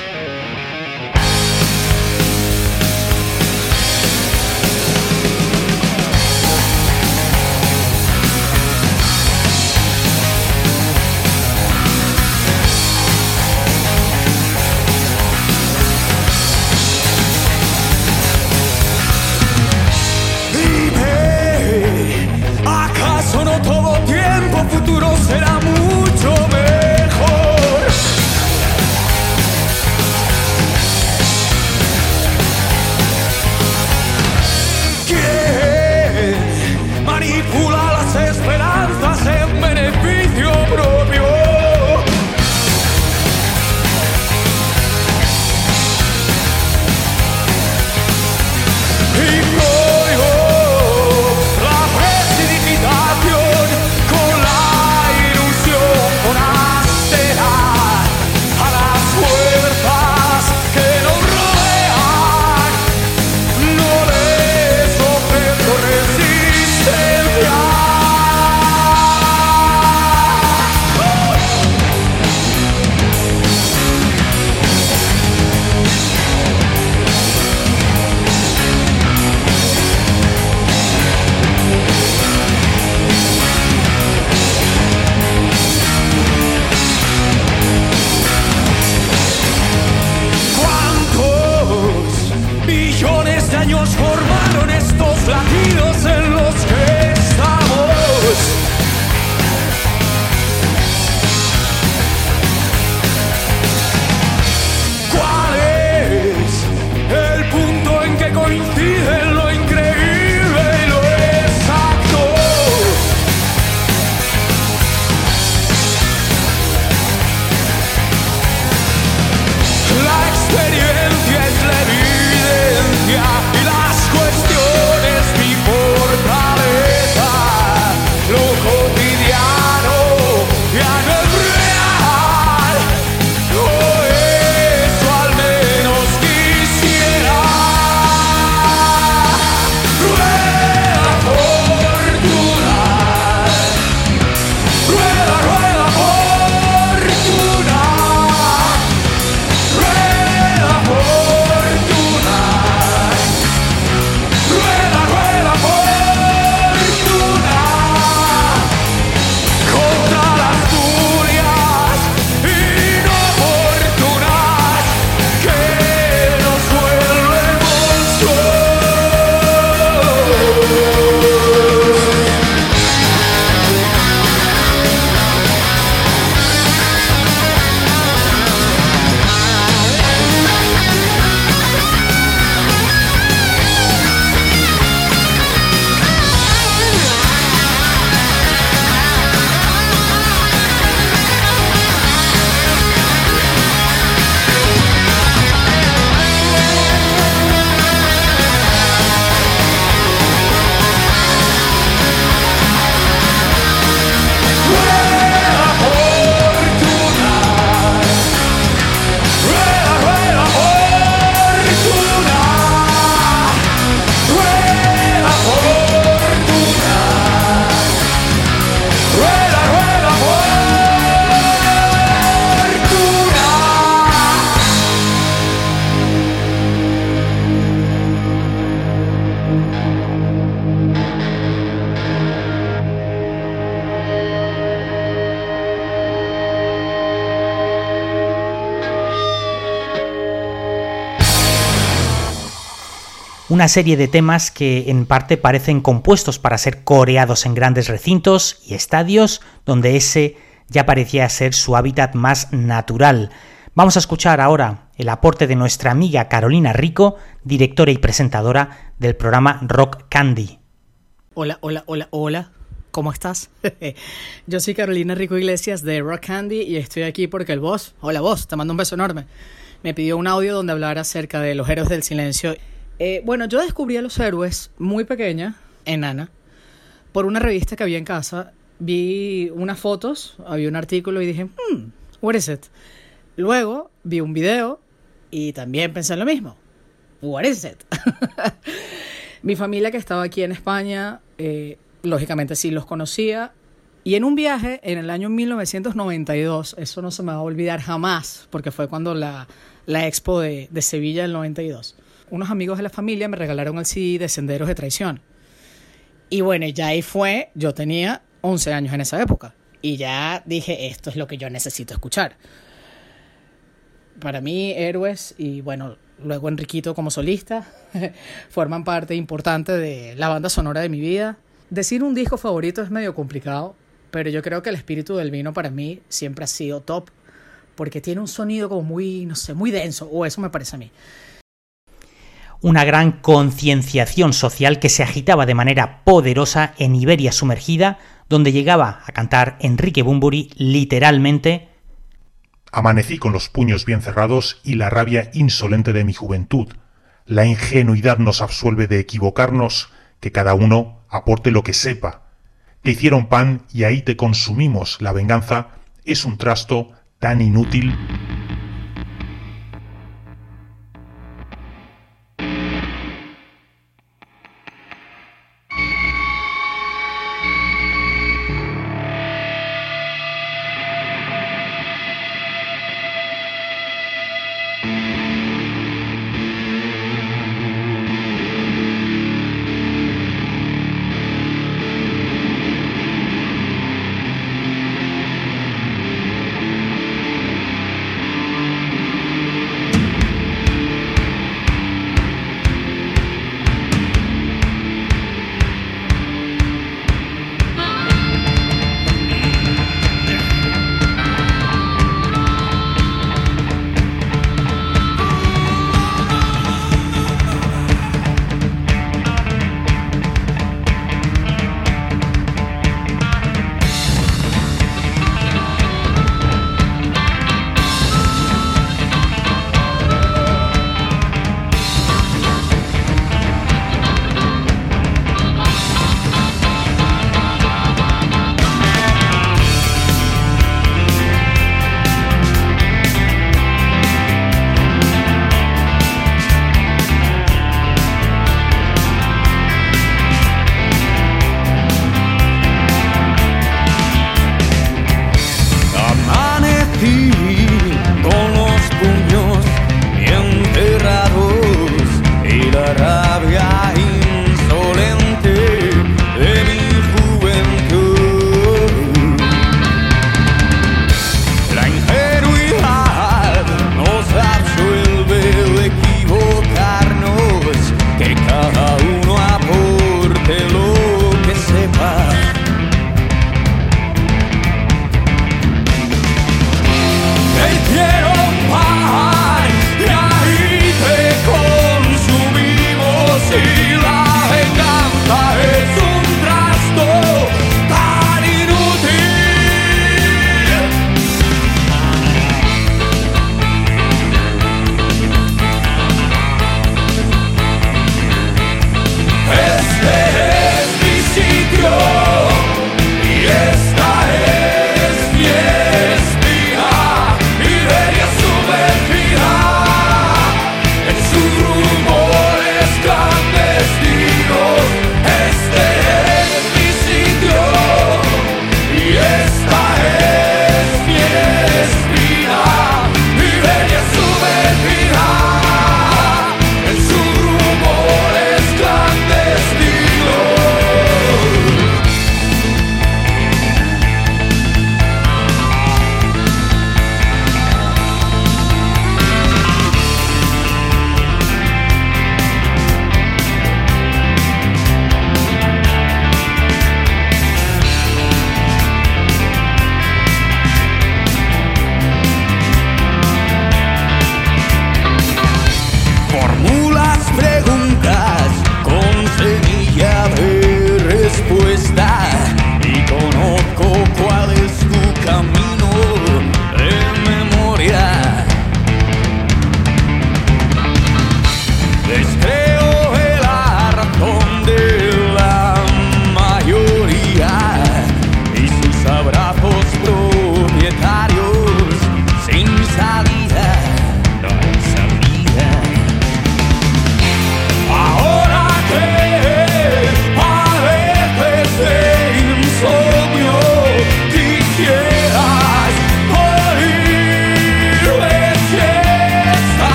Una serie de temas que en parte parecen compuestos para ser coreados en grandes recintos y estadios, donde ese ya parecía ser su hábitat más natural. Vamos a escuchar ahora el aporte de nuestra amiga Carolina Rico, directora y presentadora del programa Rock Candy. Hola, hola, hola, hola. ¿Cómo estás? *laughs* Yo soy Carolina Rico Iglesias de Rock Candy y estoy aquí porque el boss, hola boss, te mando un beso enorme, me pidió un audio donde hablara acerca de los héroes del silencio eh, bueno, yo descubrí a los héroes muy pequeña, enana, por una revista que había en casa. Vi unas fotos, había un artículo y dije, hmm, what is it? Luego vi un video y también pensé en lo mismo. what is it? *laughs* Mi familia que estaba aquí en España, eh, lógicamente sí los conocía. Y en un viaje en el año 1992, eso no se me va a olvidar jamás, porque fue cuando la, la expo de, de Sevilla del 92, unos amigos de la familia me regalaron el CD de Senderos de Traición. Y bueno, ya ahí fue, yo tenía 11 años en esa época. Y ya dije, esto es lo que yo necesito escuchar. Para mí, Héroes y bueno, luego Enriquito como solista, *laughs* forman parte importante de la banda sonora de mi vida. Decir un disco favorito es medio complicado, pero yo creo que el espíritu del vino para mí siempre ha sido top, porque tiene un sonido como muy, no sé, muy denso, o eso me parece a mí una gran concienciación social que se agitaba de manera poderosa en Iberia sumergida, donde llegaba a cantar Enrique Bumburi literalmente Amanecí con los puños bien cerrados y la rabia insolente de mi juventud. La ingenuidad nos absuelve de equivocarnos, que cada uno aporte lo que sepa. Te hicieron pan y ahí te consumimos. La venganza es un trasto tan inútil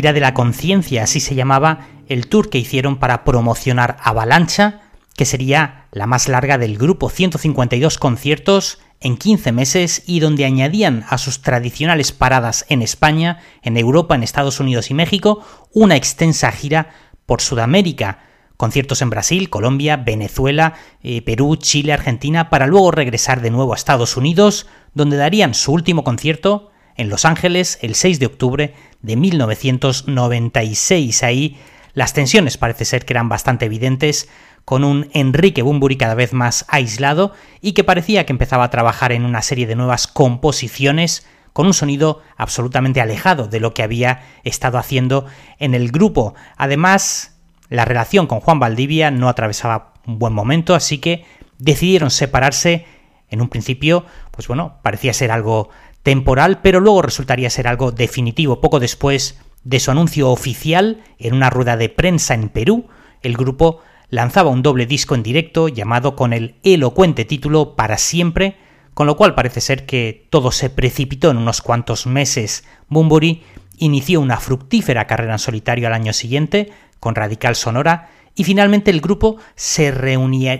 gira de la conciencia, así se llamaba el tour que hicieron para promocionar Avalancha, que sería la más larga del grupo, 152 conciertos en 15 meses y donde añadían a sus tradicionales paradas en España, en Europa, en Estados Unidos y México, una extensa gira por Sudamérica, conciertos en Brasil, Colombia, Venezuela, eh, Perú, Chile, Argentina, para luego regresar de nuevo a Estados Unidos, donde darían su último concierto en Los Ángeles el 6 de octubre de 1996. Ahí las tensiones parece ser que eran bastante evidentes, con un Enrique Bumburi cada vez más aislado y que parecía que empezaba a trabajar en una serie de nuevas composiciones con un sonido absolutamente alejado de lo que había estado haciendo en el grupo. Además, la relación con Juan Valdivia no atravesaba un buen momento, así que decidieron separarse. En un principio, pues bueno, parecía ser algo temporal, pero luego resultaría ser algo definitivo. Poco después de su anuncio oficial en una rueda de prensa en Perú, el grupo lanzaba un doble disco en directo llamado con el elocuente título Para siempre, con lo cual parece ser que todo se precipitó en unos cuantos meses. Bumburi inició una fructífera carrera en solitario al año siguiente, con Radical Sonora, y finalmente el grupo se,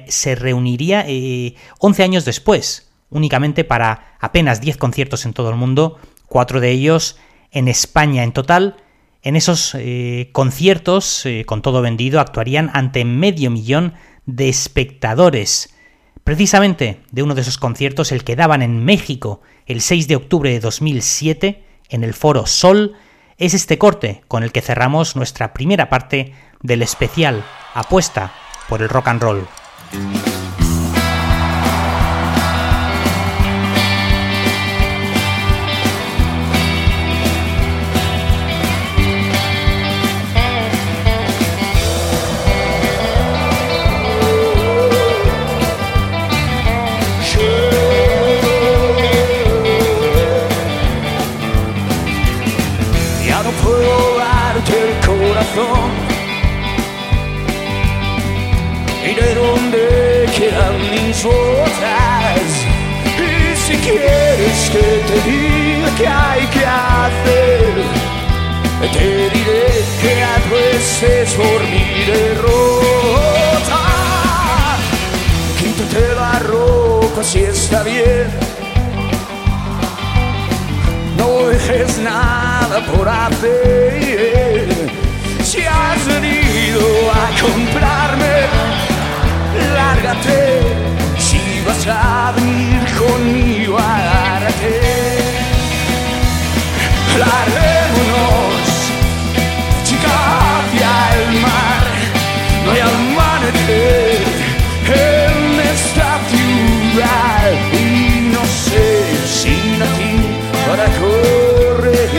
se reuniría 11 eh, años después, únicamente para apenas 10 conciertos en todo el mundo, cuatro de ellos en España en total. En esos eh, conciertos, eh, con todo vendido, actuarían ante medio millón de espectadores. Precisamente de uno de esos conciertos, el que daban en México el 6 de octubre de 2007, en el foro Sol, es este corte con el que cerramos nuestra primera parte del especial Apuesta por el Rock and Roll. Apuestes por mi derrota. Quítate la ropa si está bien. No dejes nada por hacer si has venido a comprarme, lárgate. Si vas a venir conmigo, hacia el No hay amanecer en esta ciudad. Y no sé si nací para correr,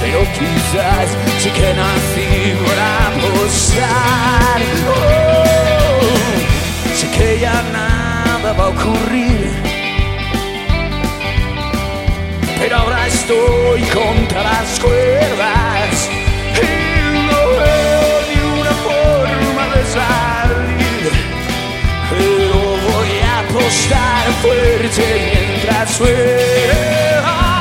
pero quizás sí que nací para apostar. Oh, sé que ya nada va a ocurrir. Pero ahora estoy contra las cuerdas a apostar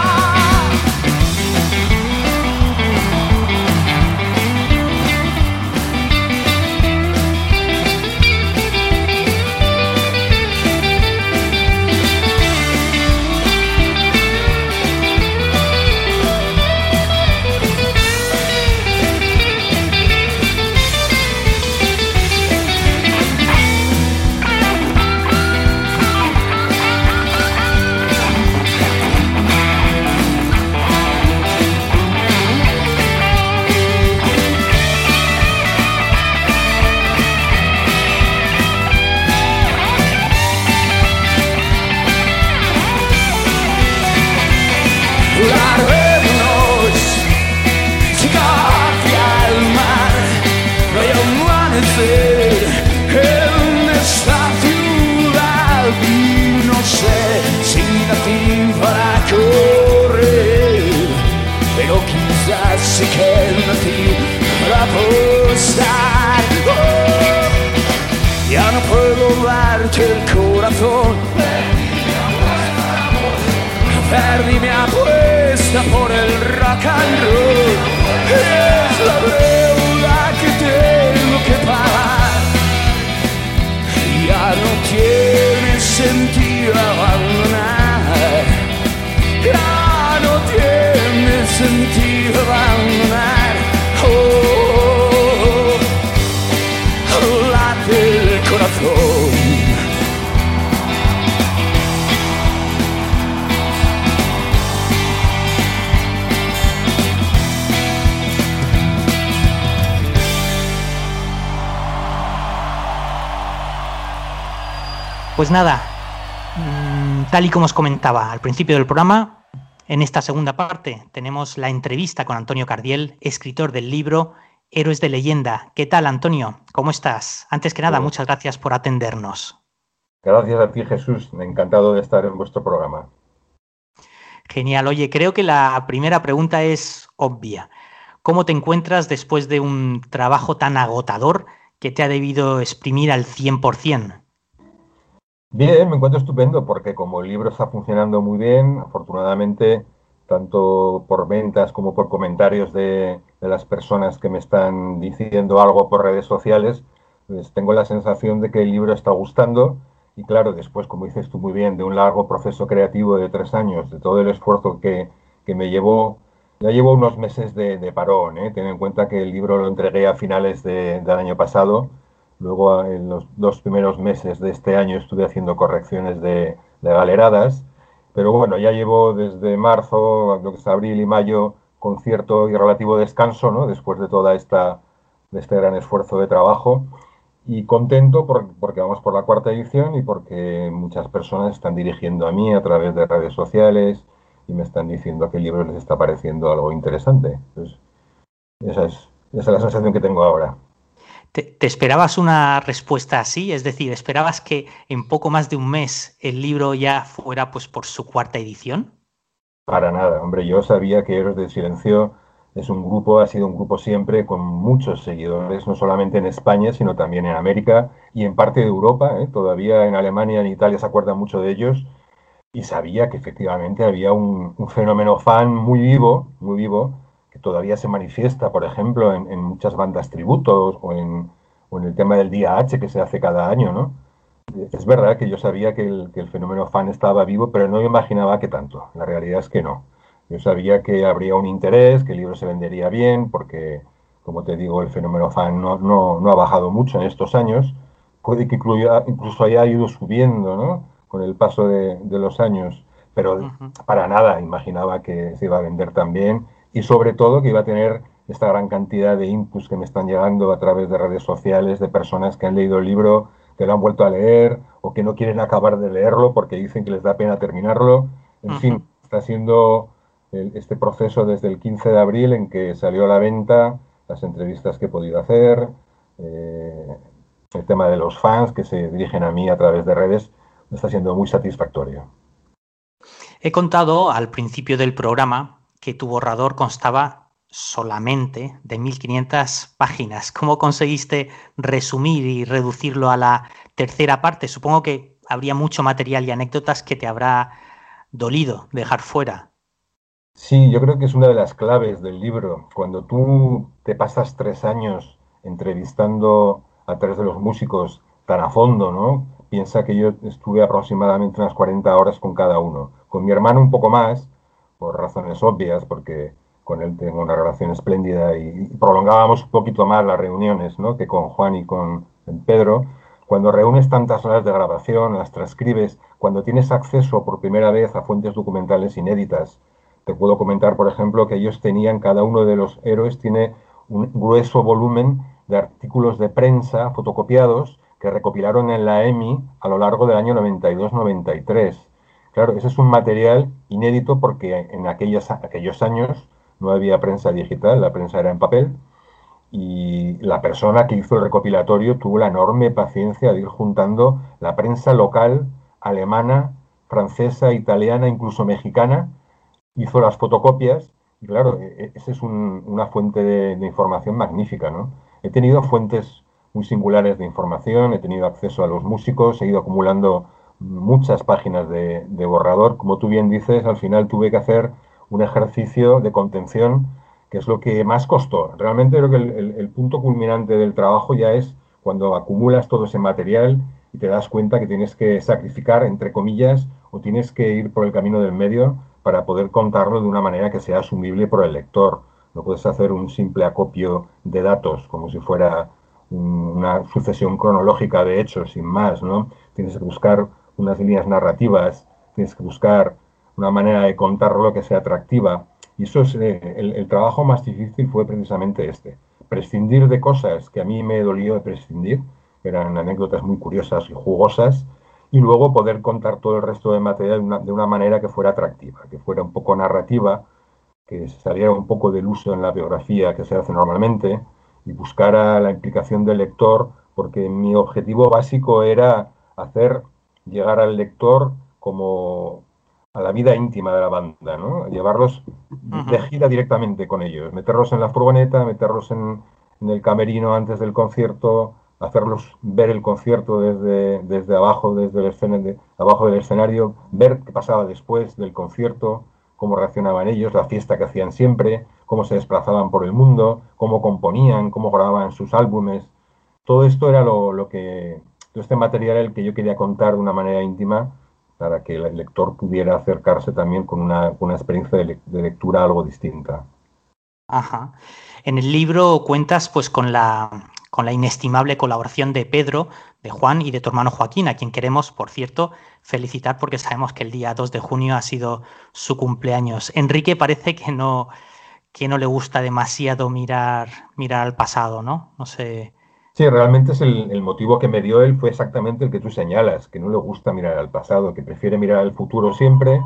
robarte el corazón. Perdí mi apuesta por el rock and roll. Es la deuda que tengo que pagar. Ya no tiene sentido abandonar. Ya no tiene sentido. Pues nada, mm, tal y como os comentaba al principio del programa, en esta segunda parte tenemos la entrevista con Antonio Cardiel, escritor del libro Héroes de leyenda. ¿Qué tal, Antonio? ¿Cómo estás? Antes que nada, muchas gracias por atendernos. Gracias a ti, Jesús. Encantado de estar en vuestro programa. Genial. Oye, creo que la primera pregunta es obvia. ¿Cómo te encuentras después de un trabajo tan agotador que te ha debido exprimir al 100%? Bien, me encuentro estupendo porque como el libro está funcionando muy bien, afortunadamente, tanto por ventas como por comentarios de, de las personas que me están diciendo algo por redes sociales, pues tengo la sensación de que el libro está gustando y claro, después, como dices tú muy bien, de un largo proceso creativo de tres años, de todo el esfuerzo que, que me llevó, ya llevo unos meses de, de parón, ¿eh? ten en cuenta que el libro lo entregué a finales de, del año pasado Luego, en los dos primeros meses de este año estuve haciendo correcciones de, galeradas, pero bueno, ya llevo desde marzo, lo que es abril y mayo, con cierto y relativo descanso, ¿no? Después de esta, de este gran esfuerzo de trabajo. Y contento por, porque vamos por la cuarta edición y porque muchas personas están dirigiendo a mí a través de redes sociales y me están diciendo que el libro les está pareciendo algo interesante. Esa es, esa es la sensación que tengo ahora. ¿Te, ¿Te, esperabas una respuesta así? Es decir, ¿esperabas que en poco más de un mes el libro ya fuera pues por su cuarta edición? Para nada, hombre, yo sabía que Héroes del Silencio es un grupo, ha sido un grupo siempre con muchos seguidores, no solamente en España, sino también en América y en parte de Europa, ¿eh? todavía en Alemania, en Italia se acuerdan mucho de ellos, y sabía que efectivamente había un fenómeno fan muy vivo, muy vivo, que todavía se manifiesta, por ejemplo, en, en muchas bandas tributos o en, o en, el tema del día H que se hace cada año, ¿no? Es verdad que yo sabía que el, que el, fenómeno fan estaba vivo, pero no me imaginaba que tanto. La realidad es que no. Yo sabía que habría un interés, que el libro se vendería bien, porque, como te digo, el fenómeno fan no, no, no ha bajado mucho en estos años. Puede que incluya, incluso haya ido subiendo, ¿no? Con el paso de, de los años. Pero uh -huh. para nada imaginaba que se iba a vender tan bien y sobre todo que iba a tener esta gran cantidad de inputs que me están llegando a través de redes sociales de personas que han leído el libro, que lo han vuelto a leer o que no quieren acabar de leerlo porque dicen que les da pena terminarlo. En uh -huh. fin, está siendo este proceso desde el 15 de abril en que salió a la venta, las entrevistas que he podido hacer, eh, el tema de los fans que se dirigen a mí a través de redes, está siendo muy satisfactorio. He contado al principio del programa que tu borrador constaba solamente de 1500 páginas. *laughs* ¿Cómo conseguiste resumir y reducirlo a la tercera parte? Supongo que habría mucho material y anécdotas que te habrá dolido dejar fuera. Sí, yo creo que es una de las claves del libro. Cuando tú te pasas tres años entrevistando a tres de los músicos tan a fondo, ¿no? Piensa que yo estuve aproximadamente unas 40 horas con cada uno. Con mi hermano un poco más, por razones obvias, porque con él tengo una relación espléndida y, prolongábamos un poquito más las reuniones ¿no? que con Juan y con Pedro. Cuando reúnes tantas horas de grabación, las transcribes, cuando tienes acceso por primera vez a fuentes documentales inéditas, te puedo comentar, por ejemplo, que ellos tenían, cada uno de los héroes tiene un grueso volumen de artículos de prensa fotocopiados que recopilaron en la EMI a lo largo del año 92-93. Claro, ese es un material inédito porque en aquellos, aquellos años no había prensa digital, la prensa era en papel, y la persona que hizo el recopilatorio tuvo la enorme paciencia de ir juntando la prensa local, alemana, francesa, italiana, incluso mexicana, hizo las fotocopias, y claro, esa es un, una fuente de, de, información magnífica, ¿no? He tenido fuentes muy singulares de información, he tenido acceso a los músicos, he ido acumulando muchas páginas de, borrador. Como tú bien dices, al final tuve que hacer un ejercicio de contención, que es lo que más costó. Realmente creo que el, el, punto culminante del trabajo ya es cuando acumulas todo ese material y te das cuenta que tienes que sacrificar, entre comillas, o tienes que ir por el camino del medio para poder contarlo de una manera que sea asumible por el lector. No puedes hacer un simple acopio de datos como si fuera una sucesión cronológica de hechos, sin más, ¿no? Tienes que buscar unas líneas narrativas, tienes que buscar una manera de contarlo que sea atractiva. Y eso es eh, el, trabajo más difícil fue precisamente este. Prescindir de cosas que a mí me dolió de prescindir, eran anécdotas muy curiosas y jugosas, y luego poder contar todo el resto de material de una, de una manera que fuera atractiva, que fuera un poco narrativa, que saliera un poco del uso en la biografía que se hace normalmente, y buscara la implicación del lector, porque mi objetivo básico era hacer llegar al lector como a la vida íntima de la banda, ¿no? Llevarlos de gira directamente con ellos, meterlos en la furgoneta, meterlos en, en el camerino antes del concierto, hacerlos ver el concierto desde, desde abajo, desde el escenario, abajo del escenario, ver qué pasaba después del concierto, cómo reaccionaban ellos, la fiesta que hacían siempre, cómo se desplazaban por el mundo, cómo componían, cómo grababan sus álbumes. Todo esto era lo, lo que, este material el que yo quería contar de una manera íntima para que el lector pudiera acercarse también con una, una experiencia de, de lectura algo distinta. Ajá. En el libro cuentas pues con la con la inestimable colaboración de Pedro, de Juan y de tu hermano Joaquín, a quien queremos, por cierto, felicitar porque sabemos que el día 2 de junio ha sido su cumpleaños. Enrique parece que no, que no le gusta demasiado mirar, mirar al pasado, ¿no? No sé. Sí, realmente es el, el, motivo que me dio él fue exactamente el que tú señalas, que no le gusta mirar al pasado, que prefiere mirar al futuro siempre,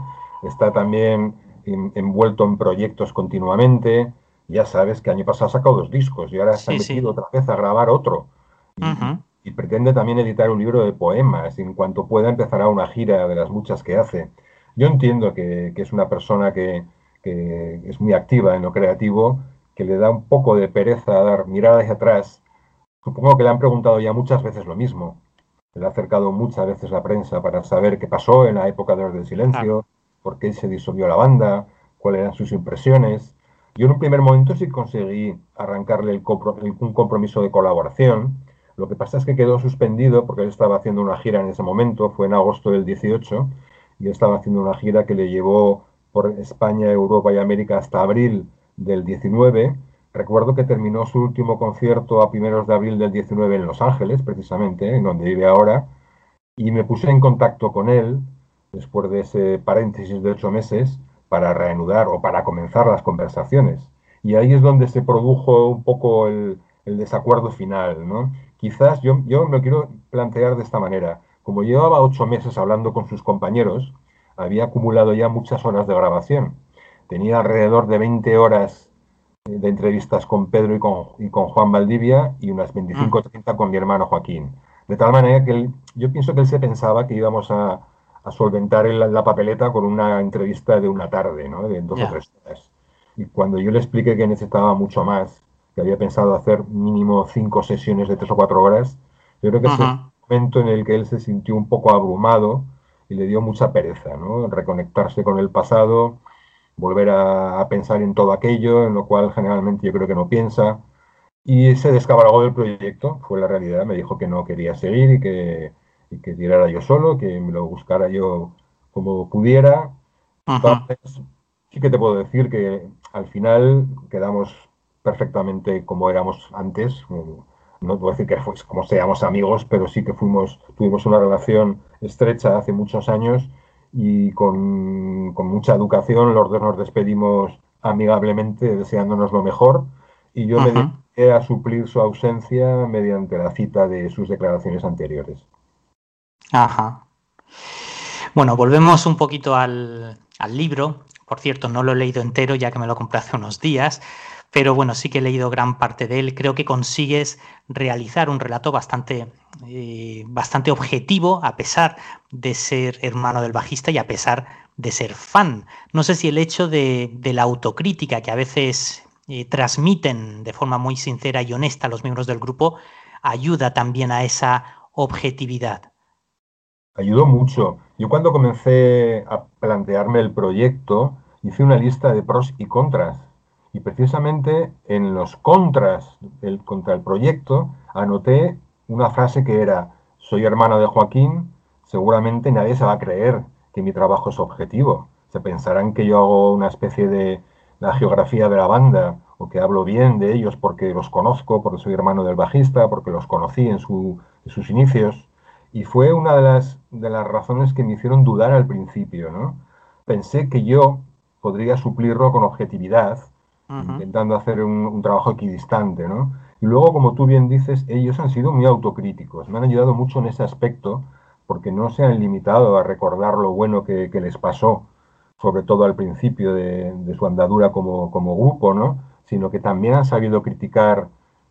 está también en, envuelto en proyectos continuamente, ya sabes que año pasado ha sacado dos discos y ahora se ha metido sí. otra vez a grabar otro. Y, uh -huh. y, pretende también editar un libro de poemas. Y en cuanto pueda empezará una gira de las muchas que hace. Yo entiendo que, que es una persona que, que, es muy activa en lo creativo, que le da un poco de pereza dar mirar hacia atrás. Supongo que le han preguntado ya muchas veces lo mismo. Le ha acercado muchas veces la prensa para saber qué pasó en la época de los del silencio, ah. por qué se disolvió la banda, cuáles eran sus impresiones yo en un primer momento sí conseguí arrancarle el compro un compromiso de colaboración. Lo que pasa es que quedó suspendido porque él estaba haciendo una gira en ese momento, fue en agosto del 18, y estaba haciendo una gira que le llevó por España, Europa y América hasta abril del 19. Recuerdo que terminó su último concierto a primeros de abril del 19 en Los Ángeles, precisamente, en donde vive ahora, y me puse en contacto con él después de ese paréntesis de ocho meses para reanudar o para comenzar las conversaciones. Y ahí es donde se produjo un poco el, desacuerdo final, ¿no? Quizás yo, yo me quiero plantear de esta manera. Como llevaba ocho meses hablando con sus compañeros, había acumulado ya muchas horas de grabación. Tenía alrededor de 20 horas de entrevistas con Pedro y con, y con Juan Valdivia y unas 25 o 30 con mi hermano Joaquín. De tal manera que él, yo pienso que él se pensaba que íbamos a, a solventar la papeleta con una entrevista de una tarde, ¿no? de dos yeah. o tres horas. Y cuando yo le expliqué que necesitaba mucho más, que había pensado hacer mínimo cinco sesiones de tres o cuatro horas, yo creo que uh -huh. momento en el que él se sintió un poco abrumado y le dio mucha pereza, ¿no? Reconectarse con el pasado, volver a, a pensar en todo aquello, en lo cual generalmente yo creo que no piensa. Y se descabalgó del proyecto, fue la realidad, me dijo que no quería seguir y que, y que tirara yo solo, que me lo buscara yo como pudiera. Entonces, sí que te puedo decir que al final quedamos perfectamente como éramos antes. No puedo decir que fue como seamos amigos, pero sí que fuimos, tuvimos una relación estrecha hace muchos años y con, con mucha educación los dos nos despedimos amigablemente, deseándonos lo mejor. Y yo me dediqué a suplir su ausencia mediante la cita de sus declaraciones anteriores. Ajá. Bueno, volvemos un poquito al, al, libro. Por cierto, no lo he leído entero ya que me lo compré hace unos días, pero bueno, sí que he leído gran parte de él. Creo que consigues realizar un relato bastante, eh, bastante objetivo a pesar de ser hermano del bajista y a pesar de ser fan. No sé si el hecho de, la autocrítica que a veces eh, transmiten de forma muy sincera y honesta los miembros del grupo ayuda también a esa objetividad ayudó mucho. Yo cuando comencé a plantearme el proyecto, hice una lista de pros y contras. Y precisamente en los contras del, contra el proyecto anoté una frase que era, soy hermano de Joaquín, seguramente nadie se va a creer que mi trabajo es objetivo. Se pensarán que yo hago una especie de la geografía de la banda o que hablo bien de ellos porque los conozco, porque soy hermano del bajista, porque los conocí en, sus inicios. Y fue una de las, de las razones que me hicieron dudar al principio. ¿no? Pensé que yo podría suplirlo con objetividad, intentando hacer un, trabajo equidistante. ¿no? Y luego, como tú bien dices, ellos han sido muy autocríticos, me han ayudado mucho en ese aspecto, porque no se han limitado a recordar lo bueno que, les pasó, sobre todo al principio de, su andadura como, como grupo, ¿no? sino que también han sabido criticar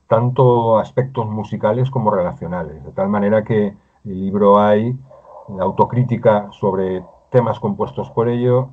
tanto aspectos musicales como relacionales, de tal manera que el libro hay autocrítica sobre temas compuestos por ello,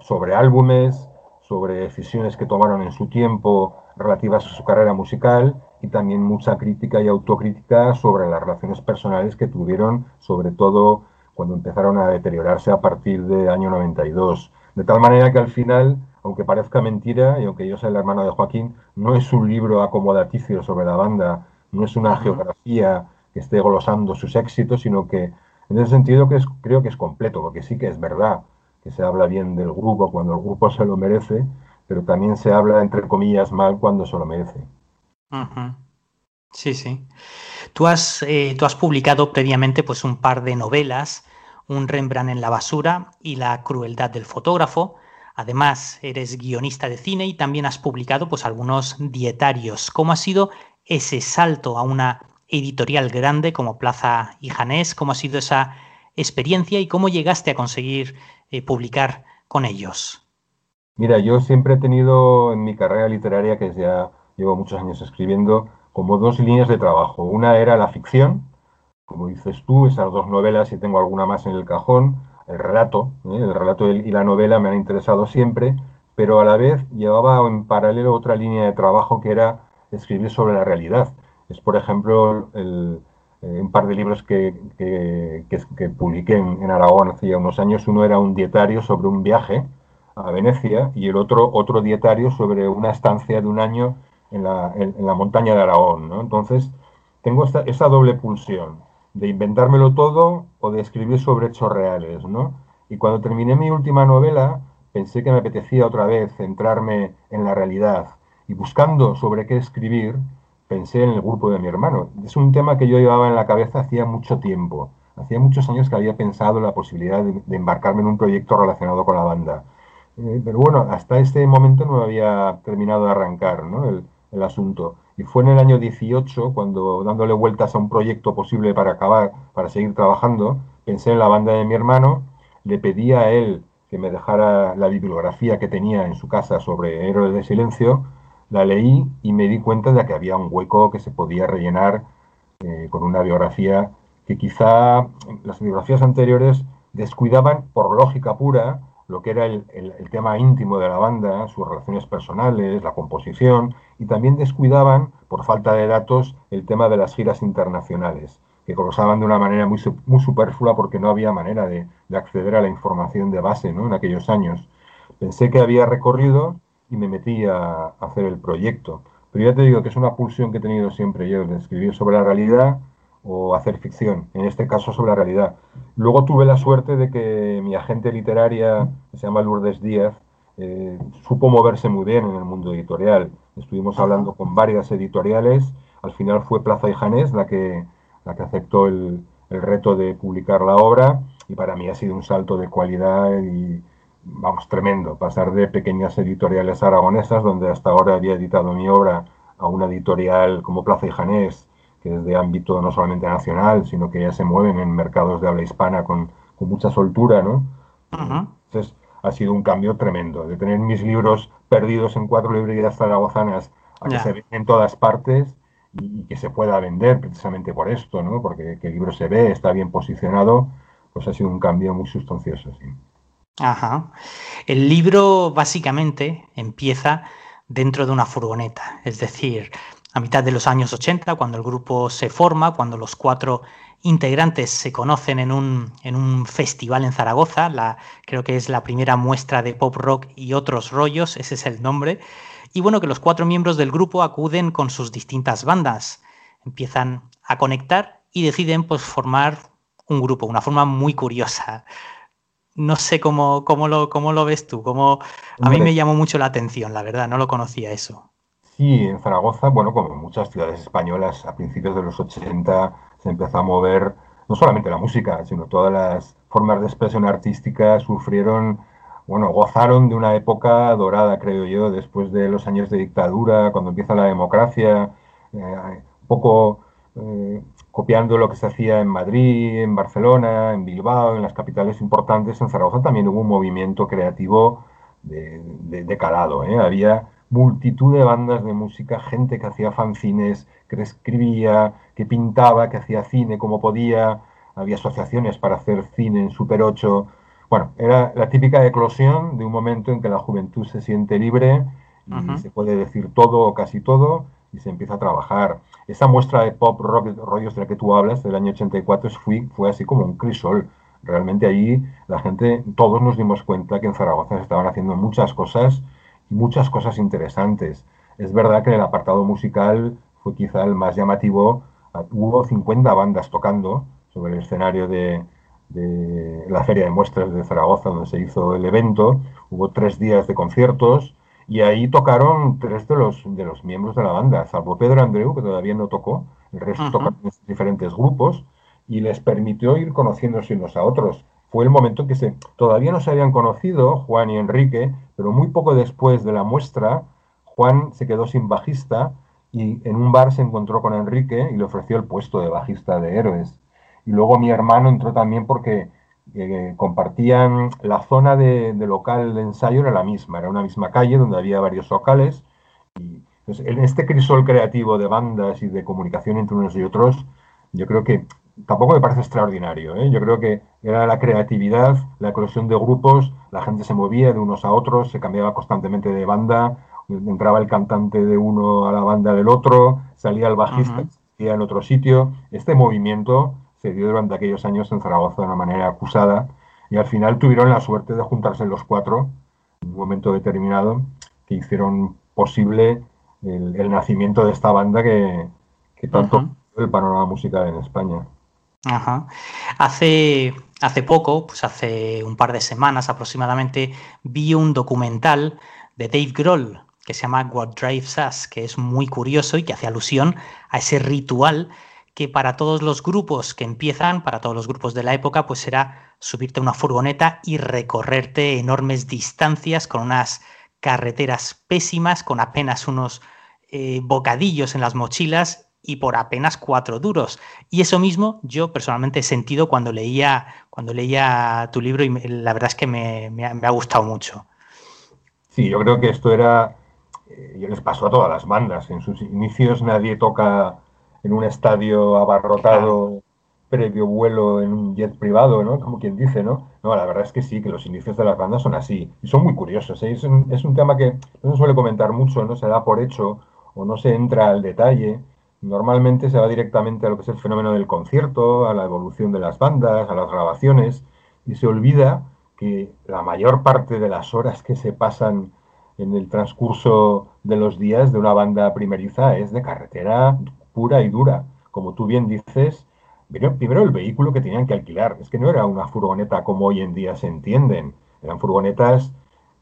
sobre álbumes, sobre decisiones que tomaron en su tiempo relativas a su carrera musical y también mucha crítica y autocrítica sobre las relaciones personales que tuvieron, sobre todo cuando empezaron a deteriorarse a partir del año 92. De tal manera que al final aunque parezca mentira y aunque yo sea el hermano de Joaquín, no es un libro acomodaticio sobre la banda, no es una geografía que esté glosando sus éxitos, sino que en ese sentido que creo que es completo, porque sí que es verdad que se habla bien del grupo cuando el grupo se lo merece, pero también se habla, entre comillas, mal cuando se lo merece. Sí, sí. Tú has, eh, tú has publicado previamente pues, un par de novelas, Un Rembrandt en la basura y La crueldad del fotógrafo, Además, eres guionista de cine y también has publicado pues, algunos dietarios. ¿Cómo ha sido ese salto a una editorial grande como Plaza y Janés? ¿Cómo ha sido esa experiencia y cómo llegaste a conseguir publicar con ellos? Mira, yo siempre he tenido en mi carrera literaria, que ya llevo muchos años escribiendo, como dos líneas de trabajo. Una era la ficción, como dices tú, esas dos novelas y tengo alguna más en el cajón el relato, ¿eh? el relato y la novela me han interesado siempre, pero a la vez llevaba en paralelo otra línea de trabajo que era escribir sobre la realidad. Es, por ejemplo, el, un par de libros que, que, publiqué en, Aragón hace ya unos años. Uno era un dietario sobre un viaje a Venecia y el otro otro dietario sobre una estancia de un año en la, en, la montaña de Aragón. ¿no? Entonces, tengo esta, esa doble pulsión de inventármelo todo o de escribir sobre hechos reales, ¿no? Y cuando terminé mi última novela, pensé que me apetecía otra vez centrarme en la realidad. Y buscando sobre qué escribir, pensé en el grupo de mi hermano. Es un tema que yo llevaba en la cabeza hacía mucho tiempo. Hacía muchos años que había pensado la posibilidad de, embarcarme en un proyecto relacionado con la banda. Eh, pero bueno, hasta este momento no había terminado de arrancar el, el asunto. Y fue en el año 18 cuando, dándole vueltas a un proyecto posible para acabar, para seguir trabajando, pensé en la banda de mi hermano, le pedí a él que me dejara la bibliografía que tenía en su casa sobre Héroes de Silencio, la leí y me di cuenta de que había un hueco que se podía rellenar eh, con una biografía que quizá las biografías anteriores descuidaban por lógica pura lo que era el, tema íntimo de la banda, sus relaciones personales, la composición, y también descuidaban, por falta de datos, el tema de las giras internacionales, que colosaban de una manera muy, muy superflua porque no había manera de, acceder a la información de base ¿no? en aquellos años. Pensé que había recorrido y me metí a, hacer el proyecto. Pero ya te digo que es una pulsión que he tenido siempre yo, de escribir sobre la realidad o hacer ficción, en este caso sobre la realidad. Luego tuve la suerte de que mi agente literaria, que se llama Lourdes Díaz, eh, supo moverse muy bien en el mundo editorial. Estuvimos hablando con varias editoriales, al final fue Plaza y Janés la que, la que aceptó el, el reto de publicar la obra y para mí ha sido un salto de cualidad y, vamos, tremendo, pasar de pequeñas editoriales aragonesas, donde hasta ahora había editado mi obra, a una editorial como Plaza y Janés, que es de ámbito no solamente nacional, sino que ya se mueven en mercados de habla hispana con, con mucha soltura, ¿no? Entonces, ha sido un cambio tremendo, de tener mis libros perdidos en cuatro librerías zaragozanas a que se ven en todas partes y, que se pueda vender precisamente por esto, ¿no? Porque que el libro se ve, está bien posicionado, pues ha sido un cambio muy sustancioso, sí. Ajá. El libro básicamente empieza dentro de una furgoneta, es decir, a mitad de los años 80, cuando el grupo se forma, cuando los cuatro integrantes se conocen en un, en un festival en Zaragoza, la, creo que es la primera muestra de pop rock y otros rollos, ese es el nombre, y bueno, que los cuatro miembros del grupo acuden con sus distintas bandas, empiezan a conectar y deciden pues formar un grupo, una forma muy curiosa. No sé cómo, cómo, lo, cómo lo ves tú, cómo, a mí me llamó mucho la atención, la verdad, no lo conocía eso. Sí, en Zaragoza, bueno, como en muchas ciudades españolas, a principios de los 80 se empezó a mover no solamente la música, sino todas las formas de expresión artística sufrieron, bueno, gozaron de una época dorada, creo yo, después de los años de dictadura, cuando empieza la democracia, eh, un poco eh, copiando lo que se hacía en Madrid, en Barcelona, en Bilbao, en las capitales importantes, en Zaragoza también hubo un movimiento creativo de, calado. ¿eh? Había multitud de bandas de música, gente que hacía fanzines, que escribía, que pintaba, que hacía cine como podía, había asociaciones para hacer cine en Super 8. Bueno, era la típica eclosión de un momento en que la juventud se siente libre y se puede decir todo o casi todo y se empieza a trabajar. Esa muestra de pop rock, rollos de la que tú hablas, del año 84, fue, fue así como un crisol. Realmente ahí la gente, todos nos dimos cuenta que en Zaragoza se estaban haciendo muchas cosas y muchas cosas interesantes. Es verdad que en el apartado musical fue quizá el más llamativo. Hubo 50 bandas tocando sobre el escenario de, de la Feria de Muestras de Zaragoza, donde se hizo el evento. Hubo tres días de conciertos y ahí tocaron tres de los, de los miembros de la banda, salvo Pedro Andreu, que todavía no tocó, el resto tocaron en diferentes grupos y les permitió ir conociéndose unos a otros. Fue el momento en que se, todavía no se habían conocido Juan y Enrique, pero muy poco después de la muestra, Juan se quedó sin bajista y en un bar se encontró con Enrique y le ofreció el puesto de bajista de Héroes. Y luego mi hermano entró también porque compartían la zona de, local de ensayo era la misma, era una misma calle donde había varios locales y pues, en este crisol creativo de bandas y de comunicación entre unos y otros, yo creo que tampoco me parece extraordinario. ¿eh? Yo creo que era la creatividad, la eclosión de grupos, la gente se movía de unos a otros, se cambiaba constantemente de banda, entraba el cantante de uno a la banda del otro, salía el bajista, en otro sitio. Este movimiento se dio durante aquellos años en Zaragoza de una manera acusada y al final tuvieron la suerte de juntarse los cuatro en un momento determinado que hicieron posible el, nacimiento de esta banda que, tanto el panorama musical en España. Ajá. Hace, hace poco, pues hace un par de semanas aproximadamente, vi un documental de Dave Grohl que se llama What Drives Us, que es muy curioso y que hace alusión a ese ritual que para todos los grupos que empiezan, para todos los grupos de la época, pues será subirte a una furgoneta y recorrerte enormes distancias con unas carreteras pésimas, con apenas unos eh, bocadillos en las mochilas y por apenas cuatro duros. Y eso mismo yo personalmente he sentido cuando leía, cuando leía tu libro y la verdad es que me, ha, gustado mucho. Sí, yo creo que esto era, eh, les pasó a todas las bandas. En sus inicios nadie toca en un estadio abarrotado previo vuelo en un jet privado, ¿no? Como quien dice, ¿no? No, la verdad es que sí, que los inicios de las bandas son así. Y son muy curiosos, ¿eh? es, un, es, un, tema que no se suele comentar mucho, no se da por hecho o no se entra al detalle. Normalmente se va directamente a lo que es el fenómeno del concierto, a la evolución de las bandas, a las grabaciones, y se olvida que la mayor parte de las horas que se pasan en el transcurso de los días de una banda primeriza es de carretera pura y dura. Como tú bien dices, primero el vehículo que tenían que alquilar. Es que no era una furgoneta como hoy en día se entienden. Eran furgonetas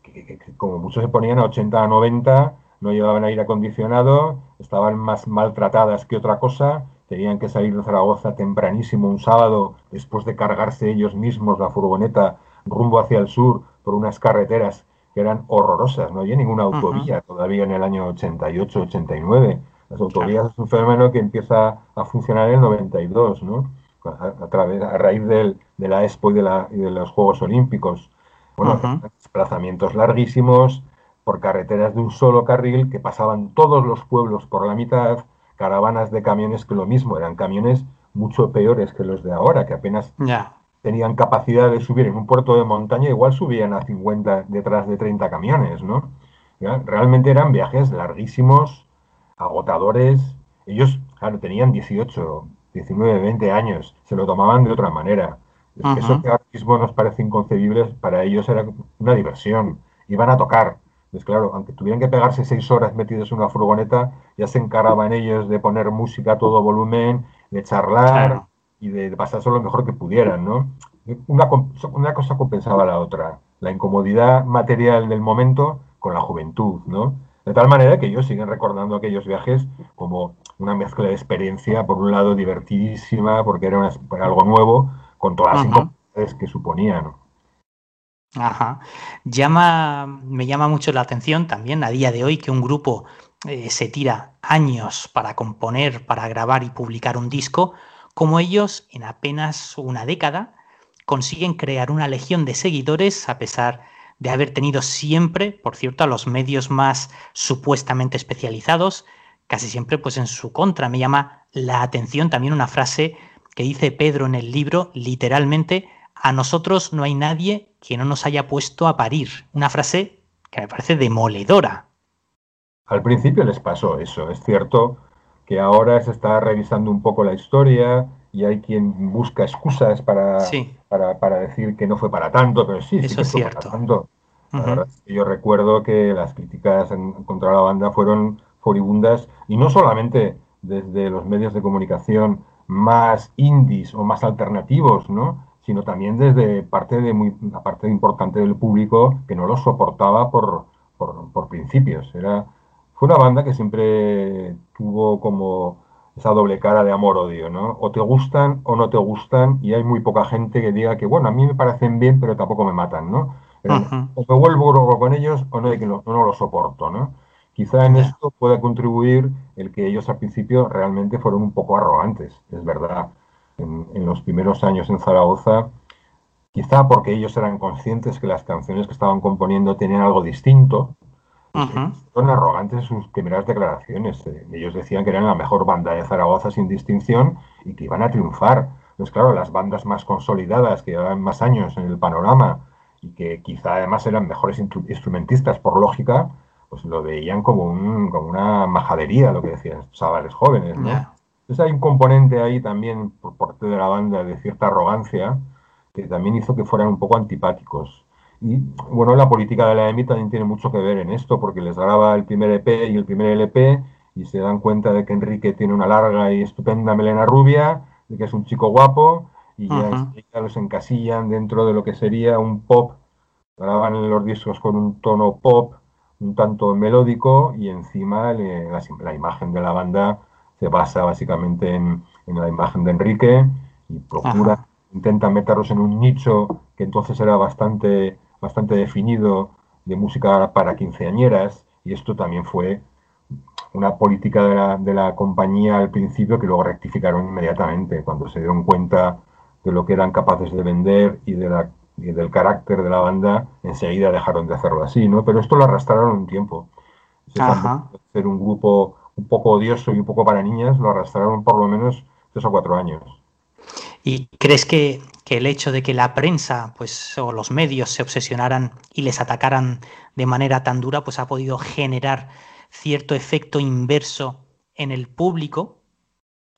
que, como muchos se ponían a 80 a 90, no llevaban aire acondicionado, estaban más maltratadas que otra cosa, tenían que salir de Zaragoza tempranísimo un sábado después de cargarse ellos mismos la furgoneta rumbo hacia el sur por unas carreteras que eran horrorosas, no había ninguna autovía todavía en el año 88, 89. Las autovías es un fenómeno que empieza a funcionar en el 92, ¿no? A, través, a raíz del, de la Expo y de, la, y de los Juegos Olímpicos. Bueno, desplazamientos larguísimos por carreteras de un solo carril que pasaban todos los pueblos por la mitad, caravanas de camiones que lo mismo, eran camiones mucho peores que los de ahora, que apenas tenían capacidad de subir en un puerto de montaña, igual subían a 50 detrás de 30 camiones, ¿no? Realmente eran viajes larguísimos, agotadores. Ellos, claro, tenían 18, 19, 20 años, se lo tomaban de otra manera. Eso que ahora mismo nos parece inconcebible, para ellos era una diversión. Iban a tocar. Pues claro, aunque tuvieran que pegarse seis horas metidos en una furgoneta, ya se encaraban ellos de poner música a todo volumen, de charlar y de, pasarse lo mejor que pudieran, ¿no? Una, una cosa compensaba la otra, la incomodidad material del momento con la juventud, ¿no? De tal manera que ellos siguen recordando aquellos viajes como una mezcla de experiencia, por un lado divertidísima, porque era, algo nuevo, con todas las incomodidades que suponía, ¿no? Ajá. Llama, me llama mucho la atención también a día de hoy que un grupo eh, se tira años para componer, para grabar y publicar un disco, como ellos en apenas una década consiguen crear una legión de seguidores a pesar de haber tenido siempre, por cierto, a los medios más supuestamente especializados, casi siempre pues en su contra. Me llama la atención también una frase que dice Pedro en el libro, literalmente, a nosotros no hay nadie que no nos haya puesto a parir. Una frase que me parece demoledora. Al principio les pasó eso, es cierto que ahora se está revisando un poco la historia y hay quien busca excusas para, para, decir que no fue para tanto, pero sí, sí que fue para tanto. yo recuerdo que las críticas contra la banda fueron furibundas y no solamente desde los medios de comunicación más indies o más alternativos, ¿no? sino también desde parte de muy, una parte importante del público que no lo soportaba por, por, principios. Era, fue una banda que siempre tuvo como esa doble cara de amor-odio, ¿no? O te gustan o no te gustan y hay muy poca gente que diga que, bueno, a mí me parecen bien, pero tampoco me matan, ¿no? O me vuelvo loco con ellos o no, que no, no lo soporto, ¿no? Quizá en esto pueda contribuir el que ellos al principio realmente fueron un poco arrogantes, es verdad en, los primeros años en Zaragoza, quizá porque ellos eran conscientes que las canciones que estaban componiendo tenían algo distinto. Son arrogantes sus primeras declaraciones. Eh, ellos decían que eran la mejor banda de Zaragoza sin distinción y que iban a triunfar. Pues claro, las bandas más consolidadas, que llevaban más años en el panorama y que quizá además eran mejores instrumentistas por lógica, pues lo veían como, un, como una majadería, lo que decían estos chavales jóvenes, ¿no? Entonces hay un componente ahí también por parte de la banda de cierta arrogancia que también hizo que fueran un poco antipáticos. Y bueno, la política de la EMI también tiene mucho que ver en esto, porque les graba el primer EP y el primer LP y se dan cuenta de que Enrique tiene una larga y estupenda melena rubia, de que es un chico guapo y ya, los encasillan dentro de lo que sería un pop. Graban los discos con un tono pop un tanto melódico y encima la imagen de la banda se basa básicamente en, la imagen de Enrique y procura, intenta meterlos en un nicho que entonces era bastante, bastante definido de música para quinceañeras y esto también fue una política de la, de la compañía al principio que luego rectificaron inmediatamente cuando se dieron cuenta de lo que eran capaces de vender y, de la, y del carácter de la banda, enseguida dejaron de hacerlo así, ¿no? Pero esto lo arrastraron un tiempo. Ser un grupo un poco odioso y un poco para niñas, lo arrastraron por lo menos tres o cuatro años. ¿Y crees que, el hecho de que la prensa pues, o los medios se obsesionaran y les atacaran de manera tan dura, pues ha podido generar cierto efecto inverso en el público?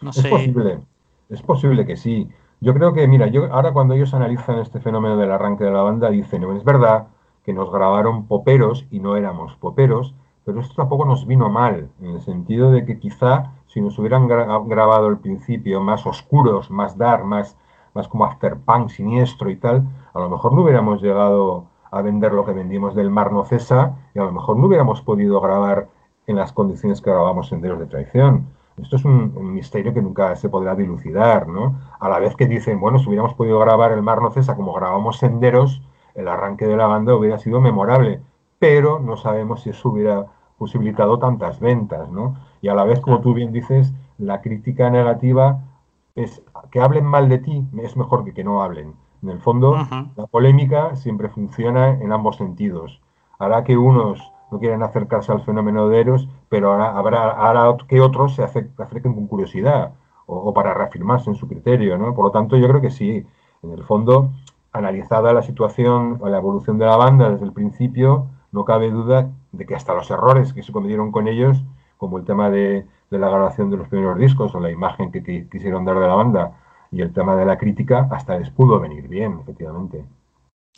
No es posible, es posible que sí. Yo creo que, mira, yo ahora cuando ellos analizan este fenómeno del arranque de la banda, dicen, no, es verdad que nos grabaron poperos y no éramos poperos, pero esto tampoco nos vino mal, en el sentido de que quizá si nos hubieran grabado al principio más oscuros, más dark, más, más como afterpunk, siniestro y tal, a lo mejor no hubiéramos llegado a vender lo que vendimos del Mar No Cesa y a lo mejor no hubiéramos podido grabar en las condiciones que grabamos Senderos de Traición. Esto es un, misterio que nunca se podrá dilucidar, ¿no? A la vez que dicen, bueno, si hubiéramos podido grabar el Mar No Cesa como grabamos Senderos, el arranque de la banda hubiera sido memorable, pero no sabemos si eso hubiera posibilitado tantas ventas, ¿no? Y a la vez, como tú bien dices, la crítica negativa es que hablen mal de ti es mejor que que no hablen. En el fondo, la polémica siempre funciona en ambos sentidos. Hará que unos no quieran acercarse al fenómeno de Eros, pero ahora habrá hará que otros se acerquen con curiosidad o, o, para reafirmarse en su criterio, ¿no? Por lo tanto, yo creo que sí, en el fondo, analizada la situación o la evolución de la banda desde el principio, no cabe duda de que hasta los errores que se cometieron con ellos, como el tema de, la grabación de los primeros discos o la imagen que, quisieron dar de la banda y el tema de la crítica, hasta les pudo venir bien, efectivamente.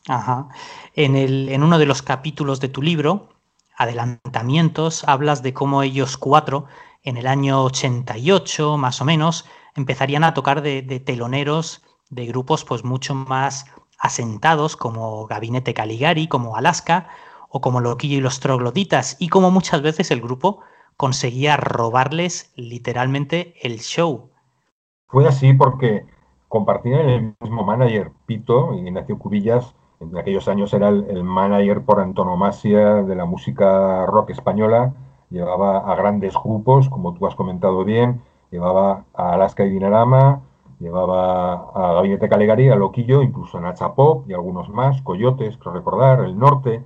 Ajá. En, uno de los capítulos de tu libro, Adelantamientos, hablas de cómo ellos cuatro, en el año 88 más o menos, empezarían a tocar de, teloneros de grupos pues mucho más asentados como Gabinete Caligari, como Alaska o como Loquillo y los Trogloditas y como muchas veces el grupo conseguía robarles literalmente el show. Fue así porque compartían el mismo manager, Pito, Ignacio Cubillas, en aquellos años era el, manager por antonomasia de la música rock española, llevaba a grandes grupos, como tú has comentado bien, llevaba a Alaska y Dinarama, llevaba a Gabinete Caligari, a Loquillo, incluso a Nacha Pop y algunos más, Coyotes, creo recordar, El Norte,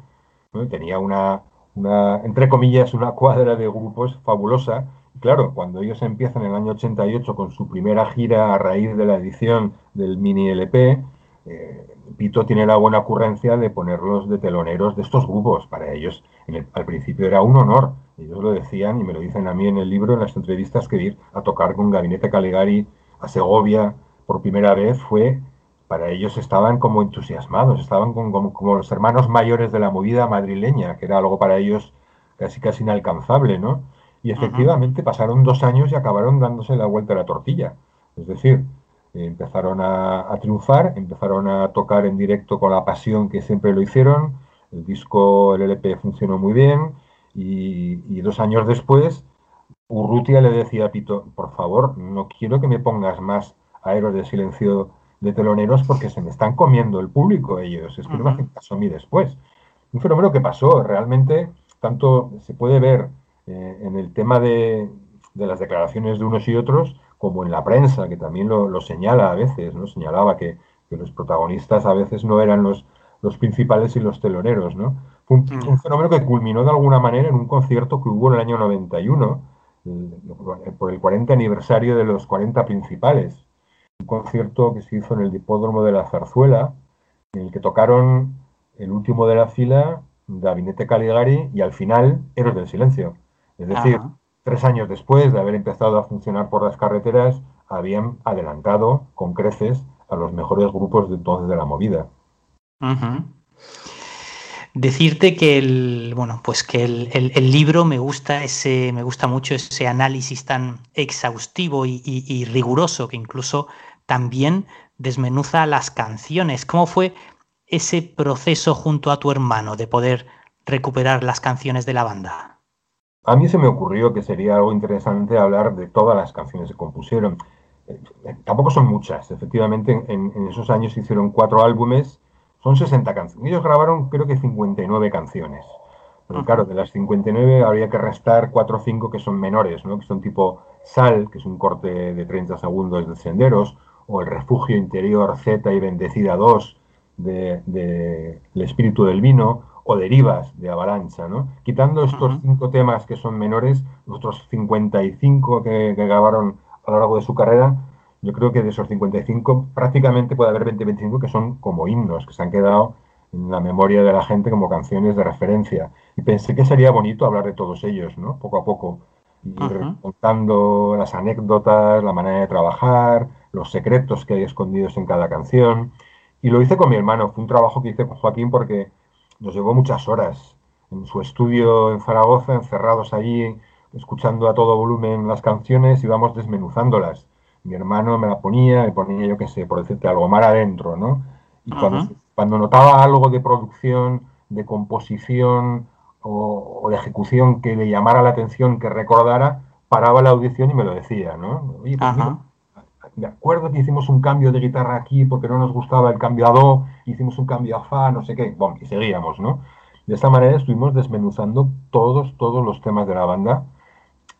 tenía una, una, entre comillas, una cuadra de grupos fabulosa. claro, cuando ellos empiezan en el año 88 con su primera gira a raíz de la edición del mini LP, eh, Pito tiene la buena ocurrencia de ponerlos de teloneros de estos grupos. Para ellos, al principio era un honor. Ellos lo decían y me lo dicen a mí en el libro, en las entrevistas, que ir a tocar con Gabinete Caligari a Segovia por primera vez fue, para ellos estaban como entusiasmados, estaban como, los hermanos mayores de la movida madrileña, que era algo para ellos casi casi inalcanzable, ¿no? Y efectivamente pasaron dos años y acabaron dándose la vuelta a la tortilla. Es decir, empezaron a, triunfar, empezaron a tocar en directo con la pasión que siempre lo hicieron, el disco, el LP funcionó muy bien y, dos años después Urrutia le decía a Pito, por favor, no quiero que me pongas más a Héroes de Silencio de teloneros porque se me están comiendo el público ellos, espero que pasó a mí después. Un fenómeno que pasó, realmente, tanto se puede ver eh, en el tema de, de las declaraciones de unos y otros, como en la prensa, que también lo, señala a veces, ¿no? Señalaba que, los protagonistas a veces no eran los, los principales y los teloneros, ¿no? Fue un, mm. fenómeno que culminó de alguna manera en un concierto que hubo en el año 91, por el 40 aniversario de los 40 principales. Un concierto que se hizo en el Hipódromo de la Zarzuela, en el que tocaron el último de la fila, Gabinete Caligari, y al final, Héroes del Silencio. Es decir, Tres años después de haber empezado a funcionar por las carreteras, habían adelantado con creces a los mejores grupos de entonces de la movida. Decirte que el bueno, pues que el, libro me gusta ese, me gusta mucho ese análisis tan exhaustivo y, riguroso que incluso también desmenuza las canciones. ¿Cómo fue ese proceso junto a tu hermano de poder recuperar las canciones de la banda? A mí se me ocurrió que sería algo interesante hablar de todas las canciones que compusieron. Eh, tampoco son muchas, efectivamente en, esos años se hicieron cuatro álbumes, son 60 canciones. Ellos grabaron creo que 59 canciones. Pero claro, de las 59 habría que restar 4 o 5 que son menores, ¿no? que son tipo Sal, que es un corte de 30 segundos de Senderos, o El Refugio Interior Z y Bendecida 2 de, de El Espíritu del Vino, o derivas de avalancha, ¿no? Quitando estos cinco temas que son menores, los otros 55 que, grabaron a lo largo de su carrera, yo creo que de esos 55 prácticamente puede haber 20-25 que son como himnos, que se han quedado en la memoria de la gente como canciones de referencia. Y pensé que sería bonito hablar de todos ellos, ¿no? Poco a poco. Ir contando las anécdotas, la manera de trabajar, los secretos que hay escondidos en cada canción. Y lo hice con mi hermano. Fue un trabajo que hice con Joaquín porque nos llevó muchas horas en su estudio en Zaragoza, encerrados allí, escuchando a todo volumen las canciones y vamos desmenuzándolas. Mi hermano me la ponía, me ponía, yo qué sé, por decirte algo, mar adentro, ¿no? Y cuando, notaba algo de producción, de composición o, de ejecución que le llamara la atención, que recordara, paraba la audición y me lo decía, ¿no? Oye, pues me acuerdo que hicimos un cambio de guitarra aquí porque no nos gustaba el cambio a do, hicimos un cambio a fa, no sé qué, bueno, y seguíamos, ¿no? De esta manera estuvimos desmenuzando todos, todos los temas de la banda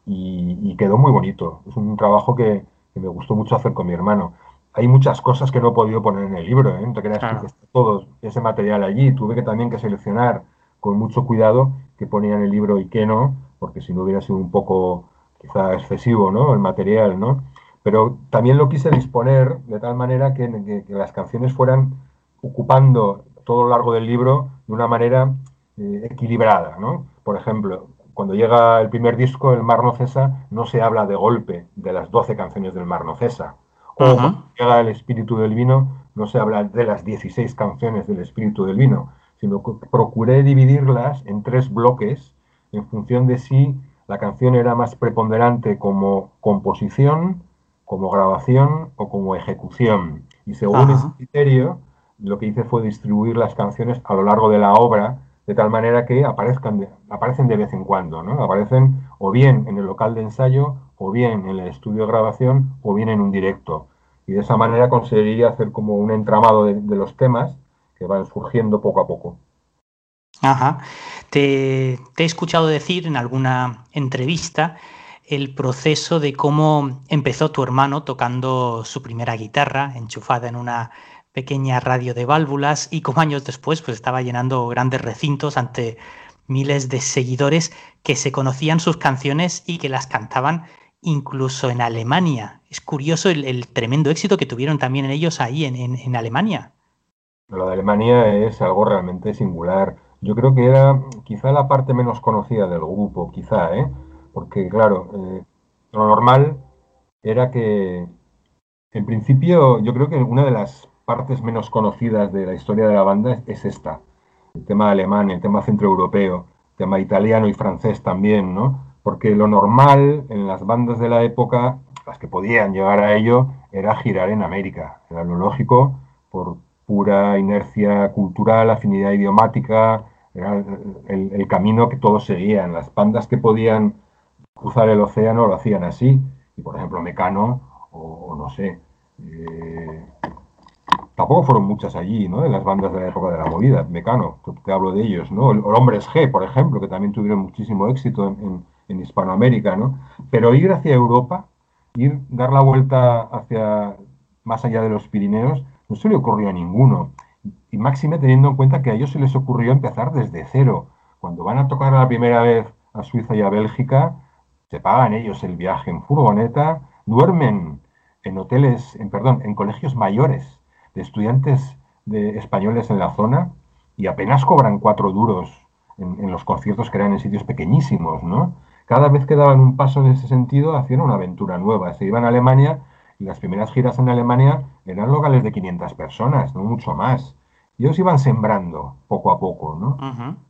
y, quedó muy bonito. Es un trabajo que, me gustó mucho hacer con mi hermano. Hay muchas cosas que no he podido poner en el libro, ¿eh? No te creas que está todo ese material allí. Tuve que también que seleccionar con mucho cuidado qué ponía en el libro y qué no, porque si no hubiera sido un poco quizá excesivo, ¿no? El material, ¿no? Pero también lo quise disponer de tal manera que, las canciones fueran ocupando todo lo largo del libro de una manera eh, equilibrada. ¿no? Por ejemplo, cuando llega el primer disco, El Mar no cesa, no se habla de golpe de las 12 canciones del Mar no cesa. O cuando llega El Espíritu del Vino, no se habla de las 16 canciones del Espíritu del Vino, sino que procuré dividirlas en tres bloques en función de si la canción era más preponderante como composición, como grabación o como ejecución. Y según ese criterio, lo que hice fue distribuir las canciones a lo largo de la obra de tal manera que aparezcan aparecen de vez en cuando, ¿no? Aparecen o bien en el local de ensayo, o bien en el estudio de grabación, o bien en un directo. Y de esa manera conseguiría hacer como un entramado de, los temas que van surgiendo poco a poco. Ajá. Te, te, he escuchado decir en alguna entrevista el proceso de cómo empezó tu hermano tocando su primera guitarra enchufada en una pequeña radio de válvulas y como años después pues estaba llenando grandes recintos ante miles de seguidores que se conocían sus canciones y que las cantaban incluso en Alemania. Es curioso el, tremendo éxito que tuvieron también ellos ahí en, en, Alemania. Lo de Alemania es algo realmente singular. Yo creo que era quizá la parte menos conocida del grupo, quizá, ¿eh? Porque claro, eh, lo normal era que, en principio, yo creo que una de las partes menos conocidas de la historia de la banda es, esta. El tema alemán, el tema centroeuropeo, el tema italiano y francés también, ¿no? Porque lo normal en las bandas de la época, las que podían llegar a ello, era girar en América. Era lo lógico por pura inercia cultural, afinidad idiomática, era el, camino que todos seguían. Las bandas que podían cruzar el océano lo hacían así. Y por ejemplo, Mecano, o, no sé, eh, tampoco fueron muchas allí, ¿no? En las bandas de la época de la movida, Mecano, te hablo de ellos, ¿no? O Hombres G, por ejemplo, que también tuvieron muchísimo éxito en, Hispanoamérica, ¿no? Pero ir hacia Europa, ir, dar la vuelta hacia más allá de los Pirineos, no se le ocurrió a ninguno. Y máxime teniendo en cuenta que a ellos se les ocurrió empezar desde cero. Cuando van a tocar la primera vez a Suiza y a Bélgica, se pagan ellos el viaje en furgoneta, duermen en hoteles, en perdón, en colegios mayores de estudiantes de españoles en la zona y apenas cobran cuatro duros en, los conciertos que eran en sitios pequeñísimos, ¿no? Cada vez que daban un paso en ese sentido hacían una aventura nueva. Se iban a Alemania y las primeras giras en Alemania eran locales de 500 personas, no mucho más. Y ellos iban sembrando poco a poco, ¿no?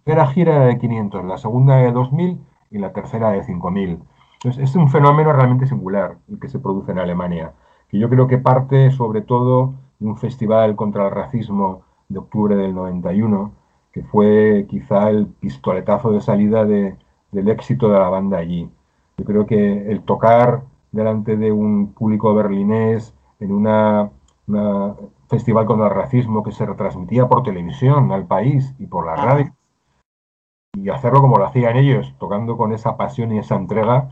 La gira era de 500, la segunda de 2000 y la tercera de 5000. Entonces, es un fenómeno realmente singular el que se produce en Alemania, que yo creo que parte sobre todo un festival contra el racismo de octubre del 91, que fue quizá el pistoletazo de salida de, del éxito de la banda allí. Yo creo que el tocar delante de un público berlinés en una, festival contra el racismo que se retransmitía por televisión al país y por la radio, y hacerlo como lo hacían ellos, tocando con esa pasión y esa entrega,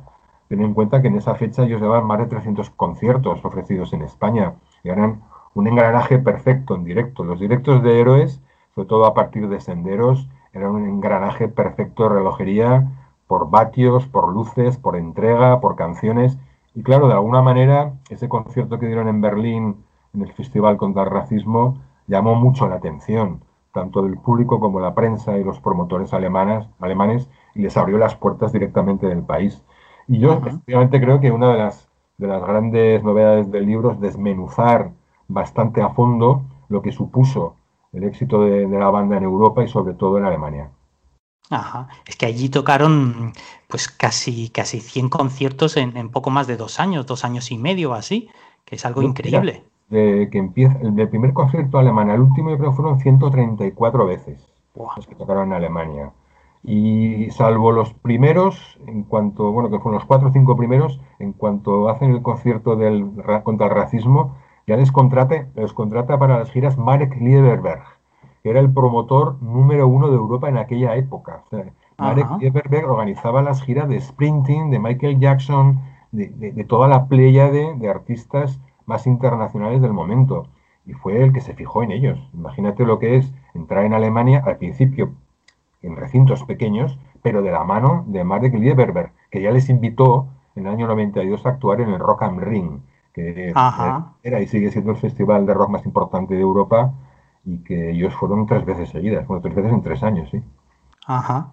ten en cuenta que en esa fecha ellos llevaban más de 300 conciertos ofrecidos en España y eran un engranaje perfecto en directo. Los directos de héroes, sobre todo a partir de senderos, eran un engranaje perfecto de relojería por vatios, por luces, por entrega, por canciones. Y claro, de alguna manera, ese concierto que dieron en Berlín en el Festival contra el Racismo llamó mucho la atención, tanto del público como la prensa y los promotores alemanes, alemanes, y les abrió las puertas directamente del país. Y yo, efectivamente, creo que una de las, de las grandes novedades del libro es desmenuzar bastante a fondo lo que supuso el éxito de, la banda en Europa y sobre todo en Alemania. Ajá. Es que allí tocaron pues casi, casi 100 conciertos en, poco más de dos años, dos años y medio así, que es algo increíble. de que empieza, el, primer concierto alemán al último yo creo fueron 134 veces los que tocaron en Alemania. Y salvo los primeros, en cuanto, bueno, que fueron los cuatro o cinco primeros, en cuanto hacen el concierto del, contra el racismo, ya les, les contrata para las giras Marek Lieberberg, que era el promotor número uno de Europa en aquella época. Marek Lieberberg organizaba las giras de Sprinting, de Michael Jackson, de, toda la playa de, artistas más internacionales del momento. Y fue el que se fijó en ellos. Imagínate lo que es entrar en Alemania al principio en recintos pequeños, pero de la mano de Marek Lieberberg, que ya les invitó en el año 92 a actuar en el Rock am Ring que era y sigue siendo el festival de rock más importante de Europa y que ellos fueron tres veces seguidas, bueno, tres veces en tres años, sí. Ajá.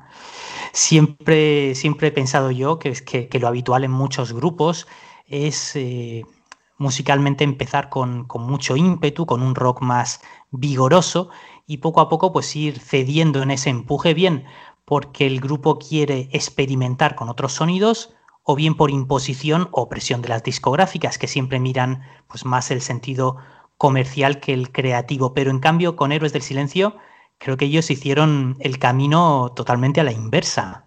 Siempre, siempre he pensado yo que, que, que lo habitual en muchos grupos es eh, musicalmente empezar con, con, mucho ímpetu, con un rock más vigoroso y poco a poco pues ir cediendo en ese empuje bien porque el grupo quiere experimentar con otros sonidos o bien por imposición o presión de las discográficas, que siempre miran pues, más el sentido comercial que el creativo. Pero en cambio, con Héroes del Silencio, creo que ellos hicieron el camino totalmente a la inversa.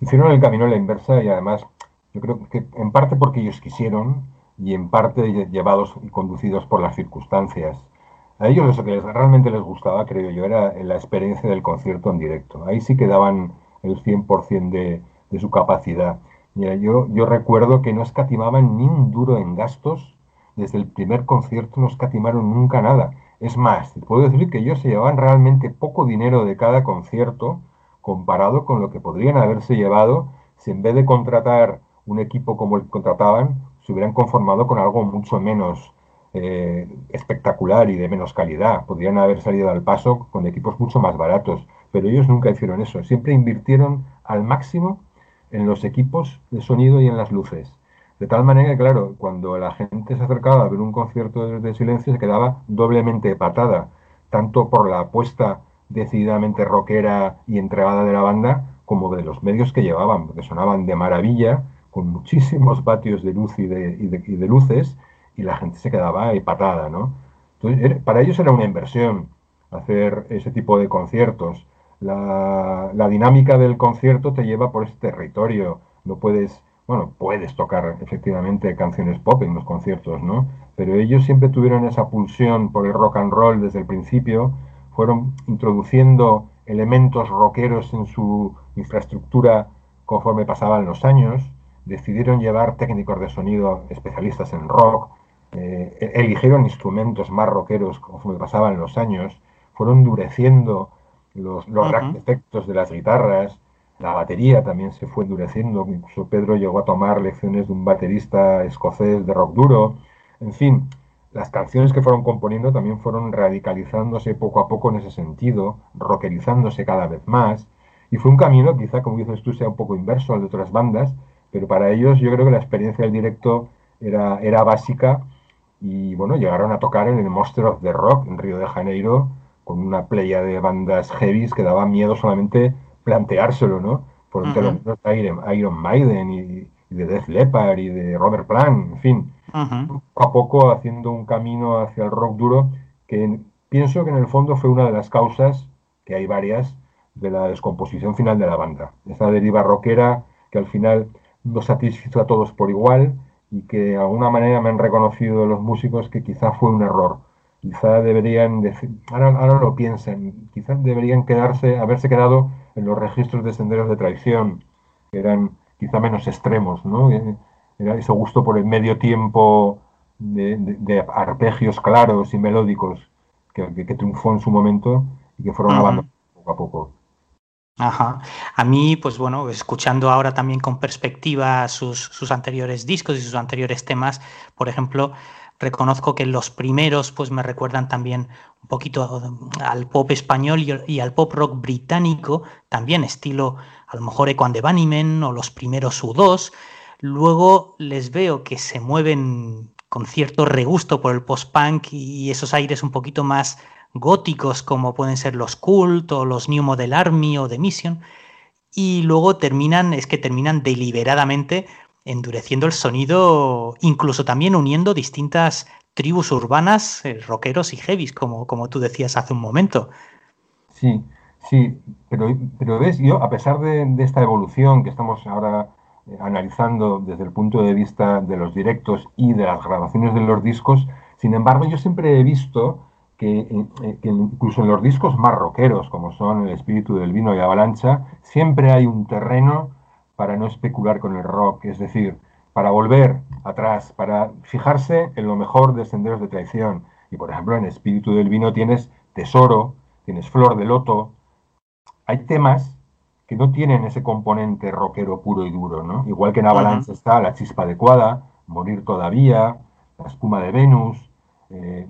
Hicieron el camino a la inversa y además, yo creo que en parte porque ellos quisieron y en parte llevados y conducidos por las circunstancias. A ellos lo que realmente les gustaba, creo yo, era la experiencia del concierto en directo. Ahí sí que daban el 100% de, de su capacidad. Yo, yo recuerdo que no escatimaban ni un duro en gastos. Desde el primer concierto no escatimaron nunca nada. Es más, puedo decir que ellos se llevaban realmente poco dinero de cada concierto comparado con lo que podrían haberse llevado si en vez de contratar un equipo como el que contrataban, se hubieran conformado con algo mucho menos eh, espectacular y de menos calidad. Podrían haber salido al paso con equipos mucho más baratos, pero ellos nunca hicieron eso. Siempre invirtieron al máximo en los equipos de sonido y en las luces. De tal manera que, claro, cuando la gente se acercaba a ver un concierto de silencio se quedaba doblemente patada, tanto por la apuesta decididamente rockera y entregada de la banda, como de los medios que llevaban, porque sonaban de maravilla, con muchísimos vatios de luz y de, luces, y la gente se quedaba patada, ¿no? Para ellos era una inversión hacer ese tipo de conciertos. La, la dinámica del concierto te lleva por ese territorio, no puedes bueno, puedes tocar efectivamente canciones pop en los conciertos, ¿no? Pero ellos siempre tuvieron esa pulsión por el rock and roll desde el principio, fueron introduciendo elementos rockeros en su infraestructura conforme pasaban los años, decidieron llevar técnicos de sonido especialistas en rock, eh, e-, eligieron instrumentos más rockeros conforme pasaban los años, fueron endureciendo los, los efectos de las guitarras, la batería también se fue endureciendo, incluso Pedro llegó a tomar lecciones de un baterista escocés de rock duro. En fin, las canciones que fueron componiendo también fueron radicalizándose poco a poco en ese sentido, rockerizándose cada vez más. Y fue un camino, quizá como dices tú, sea un poco inverso al de otras bandas, pero para ellos yo creo que la experiencia del directo era, era básica y bueno, llegaron a tocar en el Monster of the Rock en Río de Janeiro con una playa de bandas heavies que daba miedo solamente planteárselo, ¿no? Por uh -huh. Iron, Maiden y, de Death Leppard y de Robert Plant, en fin, poco a poco haciendo un camino hacia el rock duro que pienso que en el fondo fue una de las causas, que hay varias, de la descomposición final de la banda. Esa deriva rockera que al final nos satisfizo a todos por igual y que de alguna manera me han reconocido los músicos que quizá fue un error. Quizá deberían, decir, ahora, ahora lo piensen, quizás deberían quedarse, haberse quedado en los registros de senderos de traición, que eran quizá menos extremos, ¿no? Eh, era ese gusto por el medio tiempo de, arpegios claros y melódicos que, triunfó en su momento y que fueron abandonados poco a poco. Ajá. A mí, pues bueno, escuchando ahora también con perspectiva sus, sus, anteriores discos y sus anteriores temas, por ejemplo, reconozco que los primeros pues me recuerdan también un poquito al pop español y, al pop rock británico, también estilo a lo mejor Equan de Bunnymen o los primeros U2. Luego les veo que se mueven con cierto regusto por el post-punk y esos aires un poquito más góticos como pueden ser los Cult o los New Model Army o The Mission. Y luego terminan, es que terminan deliberadamente endureciendo el sonido, incluso también uniendo distintas tribus urbanas, eh, rockeros y heavies, como, como tú decías hace un momento. Sí, sí, pero, pero ves, yo a pesar de, esta evolución que estamos ahora eh, analizando desde el punto de vista de los directos y de las grabaciones de los discos, sin embargo yo siempre he visto que, eh, que, incluso en los discos más rockeros, como son El espíritu del vino y Avalancha, siempre hay un terreno para no especular con el rock, es decir, para volver atrás, para fijarse en lo mejor de Senderos de Traición. Y por ejemplo, en Espíritu del Vino tienes Tesoro, tienes Flor de Loto. Hay temas que no tienen ese componente rockero puro y duro, ¿no? Igual que en Avalanche está La Chispa Adecuada, Morir Todavía, La Espuma de Venus, eh,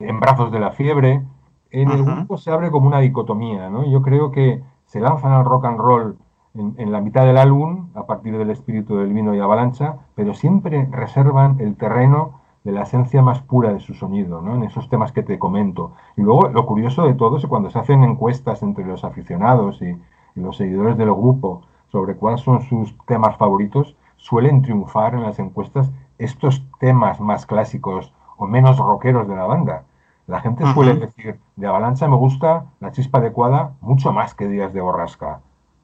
En Brazos de la Fiebre. En el grupo se abre como una dicotomía, ¿no? Yo creo que se lanzan al rock and roll en, la mitad del álbum, a partir del espíritu del vino y avalancha, pero siempre reservan el terreno de la esencia más pura de su sonido, ¿no? en esos temas que te comento. Y luego lo curioso de todo es que cuando se hacen encuestas entre los aficionados y, los seguidores del grupo sobre cuáles son sus temas favoritos, suelen triunfar en las encuestas estos temas más clásicos o menos rockeros de la banda. La gente suele decir, de Avalancha me gusta la chispa adecuada mucho más que Días de Borrasca,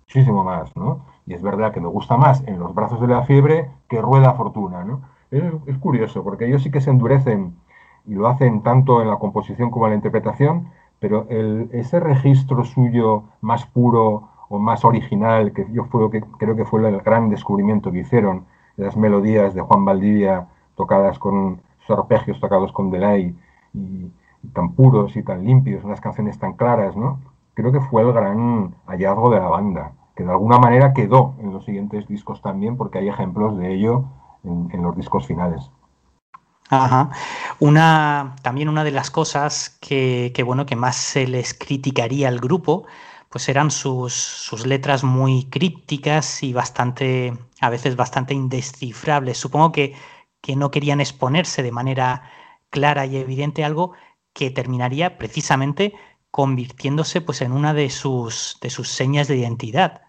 muchísimo más, ¿no? Y es verdad que me gusta más en los brazos de la fiebre que Rueda Fortuna, ¿no? Es, curioso, porque ellos sí que se endurecen y lo hacen tanto en la composición como en la interpretación, pero ese registro suyo más puro o más original, que yo fue, que creo que fue el gran descubrimiento que hicieron, las melodías de Juan Valdivia tocadas con arpegios tocados con delay y, tan puros y tan limpios, unas canciones tan claras, ¿no? Creo que fue el gran hallazgo de la banda, que de alguna manera quedó en los siguientes discos también, porque hay ejemplos de ello en, los discos finales. Ajá. Una, también una de las cosas que, bueno, que más se les criticaría al grupo, pues eran sus, sus letras muy crípticas y bastante, a veces bastante indescifrables. Supongo que, que no querían exponerse de manera clara y evidente algo que terminaría precisamente convirtiéndose pues en una de sus, de sus señas de identidad.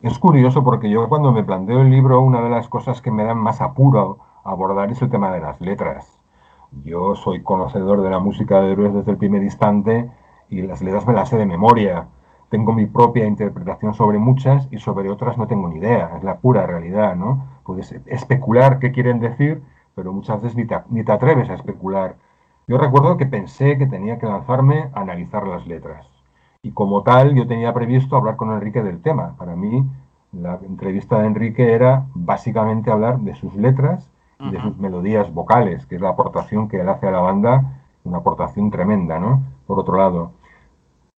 Es curioso porque yo cuando me planteo el libro, una de las cosas que me dan más apuro abordar es el tema de las letras. Yo soy conocedor de la música de héroes desde el primer instante y las letras me las sé de memoria. Tengo mi propia interpretación sobre muchas y sobre otras no tengo ni idea. Es la pura realidad, ¿no? Puedes especular qué quieren decir, pero muchas veces ni te, ni te atreves a especular. Yo recuerdo que pensé que tenía que lanzarme a analizar las letras y como tal yo tenía previsto hablar con Enrique del tema. Para mí la entrevista de Enrique era básicamente hablar de sus letras y de sus melodías vocales, que es la aportación que él hace a la banda, una aportación tremenda, ¿no? Por otro lado.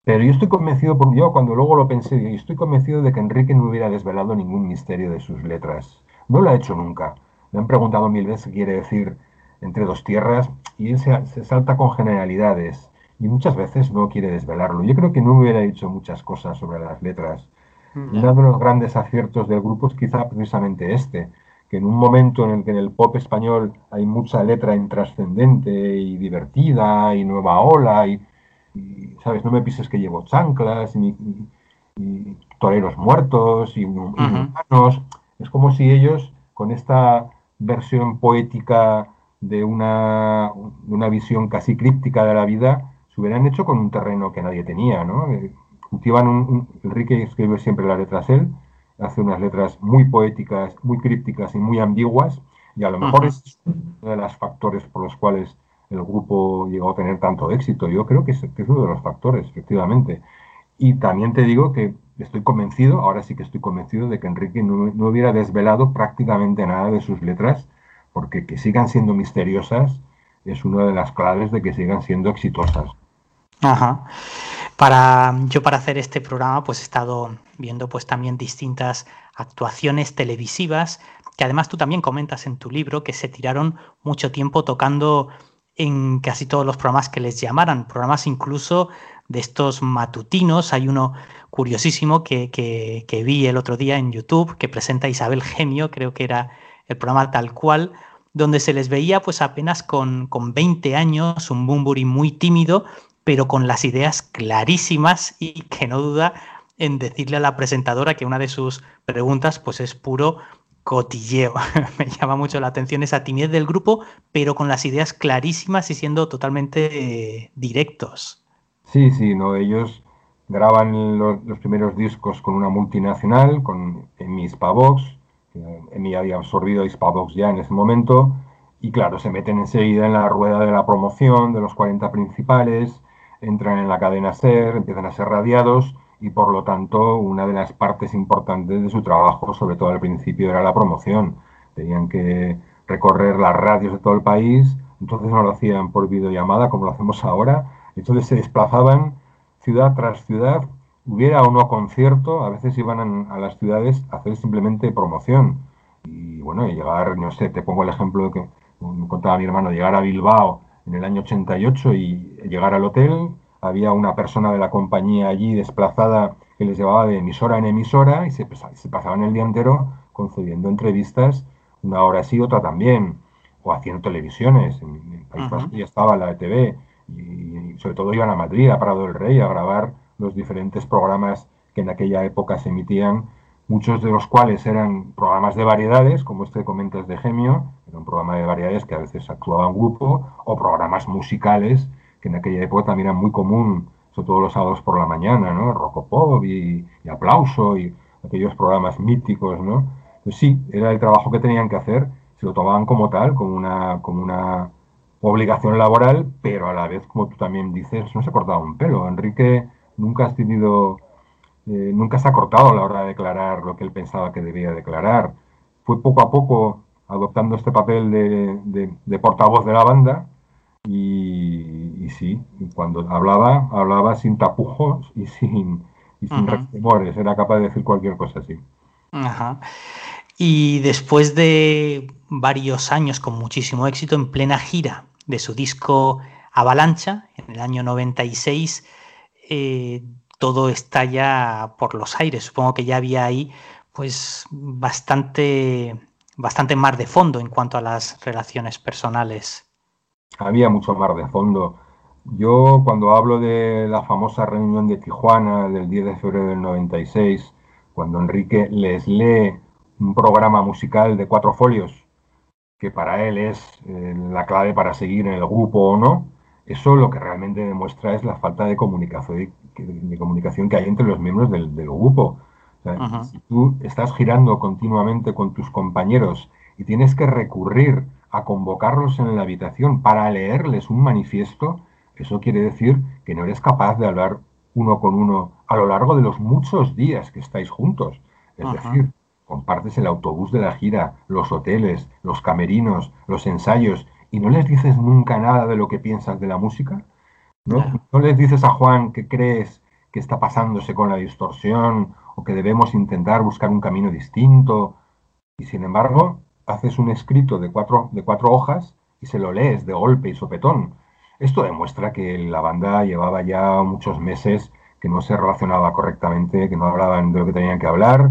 Pero yo estoy convencido, por, yo cuando luego lo pensé, yo estoy convencido de que Enrique no hubiera desvelado ningún misterio de sus letras. No lo ha hecho nunca. Le han preguntado mil veces qué quiere decir entre dos tierras y él se salta con generalidades y muchas veces no quiere desvelarlo. Yo creo que no hubiera dicho muchas cosas sobre las letras. Mm. Uno de los grandes aciertos del grupo es quizá precisamente este, que en un momento en el que en el pop español hay mucha letra intrascendente y divertida y nueva ola y, sabes, no me pises que llevo chanclas y, toreros muertos y, humanos. Es como si ellos con esta versión poética de una, de una visión casi críptica de la vida se hubieran hecho con un terreno que nadie tenía, ¿no? Eh, cultivan un, Enrique escribe siempre las letras él, hace unas letras muy poéticas, muy crípticas y muy ambiguas, y a lo mejor es uno de los factores por los cuales el grupo llegó a tener tanto éxito. Yo creo que es, uno de los factores, efectivamente. Y también te digo que estoy convencido, ahora sí que estoy convencido de que Enrique no, no hubiera desvelado prácticamente nada de sus letras, porque que sigan siendo misteriosas es una de las claves de que sigan siendo exitosas. Ajá. Para, yo para hacer este programa pues he estado viendo pues también distintas actuaciones televisivas que además tú también comentas en tu libro que se tiraron mucho tiempo tocando en casi todos los programas que les llamaran, programas incluso de estos matutinos. Hay uno curiosísimo que, vi el otro día en YouTube que presenta Isabel Genio, creo que era el programa tal cual, donde se les veía pues apenas con, con 20 años, un Bumburi muy tímido, pero con las ideas clarísimas y que no duda en decirle a la presentadora que una de sus preguntas pues es puro cotilleo. *laughs* Me llama mucho la atención esa timidez del grupo, pero con las ideas clarísimas y siendo totalmente eh, directos. Sí, sí, no, ellos graban los, primeros discos con una multinacional, con mi Spavox, Emi había absorbido Spavox ya en ese momento, y claro, se meten enseguida en la rueda de la promoción de los 40 principales, entran en la cadena SER, empiezan a ser radiados y por lo tanto una de las partes importantes de su trabajo, sobre todo al principio, era la promoción. Tenían que recorrer las radios de todo el país, entonces no lo hacían por videollamada como lo hacemos ahora, entonces se desplazaban ciudad tras ciudad, hubiera o no concierto, a veces iban a las ciudades a hacer simplemente promoción. Y bueno, llegar, no sé, te pongo el ejemplo que me contaba mi hermano, llegar a Bilbao en el año 88 y llegar al hotel, había una persona de la compañía allí desplazada que les llevaba de emisora en emisora y se, se pasaban el día entero concediendo entrevistas, una hora sí, otra también, o haciendo televisiones. En, el País Vasco ya estaba la ETV y, sobre todo iban a Madrid, a Prado del Rey, a grabar los diferentes programas que en aquella época se emitían muchos de los cuales eran programas de variedades, como este que comentas de Gemio, era un programa de variedades que a veces actuaba en grupo, o programas musicales, que en aquella época también era muy común, sobre todo los sábados por la mañana, ¿no? Rocopop y, y Aplauso y aquellos programas míticos, ¿no? Pues sí, era el trabajo que tenían que hacer, se lo tomaban como tal, una, como una obligación laboral, pero a la vez, como tú también dices, no se cortaba un pelo. Enrique nunca has tenido eh, nunca se ha cortado a la hora de declarar lo que él pensaba que debía declarar. Fue poco a poco adoptando este papel de, portavoz de la banda y, sí, cuando hablaba, hablaba sin tapujos y sin, y sin era capaz de decir cualquier cosa así. Y después de varios años con muchísimo éxito en plena gira de su disco Avalancha, en el año 96, eh, todo está ya por los aires. Supongo que ya había ahí pues bastante, bastante mar de fondo en cuanto a las relaciones personales. Había mucho mar de fondo. Yo cuando hablo de la famosa reunión de Tijuana del 10 de febrero del 96, cuando Enrique les lee un programa musical de cuatro folios, que para él es eh, la clave para seguir en el grupo o no, eso lo que realmente demuestra es la falta de comunicación, de comunicación que hay entre los miembros del, grupo. si tú estás girando continuamente con tus compañeros y tienes que recurrir a convocarlos en la habitación para leerles un manifiesto, eso quiere decir que no eres capaz de hablar uno con uno a lo largo de los muchos días que estáis juntos. Es decir, compartes el autobús de la gira, los hoteles, los camerinos, los ensayos, y no les dices nunca nada de lo que piensas de la música. ¿no? no les dices a Juan que crees que está pasándose con la distorsión o que debemos intentar buscar un camino distinto. Y sin embargo, haces un escrito de cuatro, de cuatro hojas y se lo lees de golpe y sopetón. Esto demuestra que la banda llevaba ya muchos meses que no se relacionaba correctamente, que no hablaban de lo que tenían que hablar,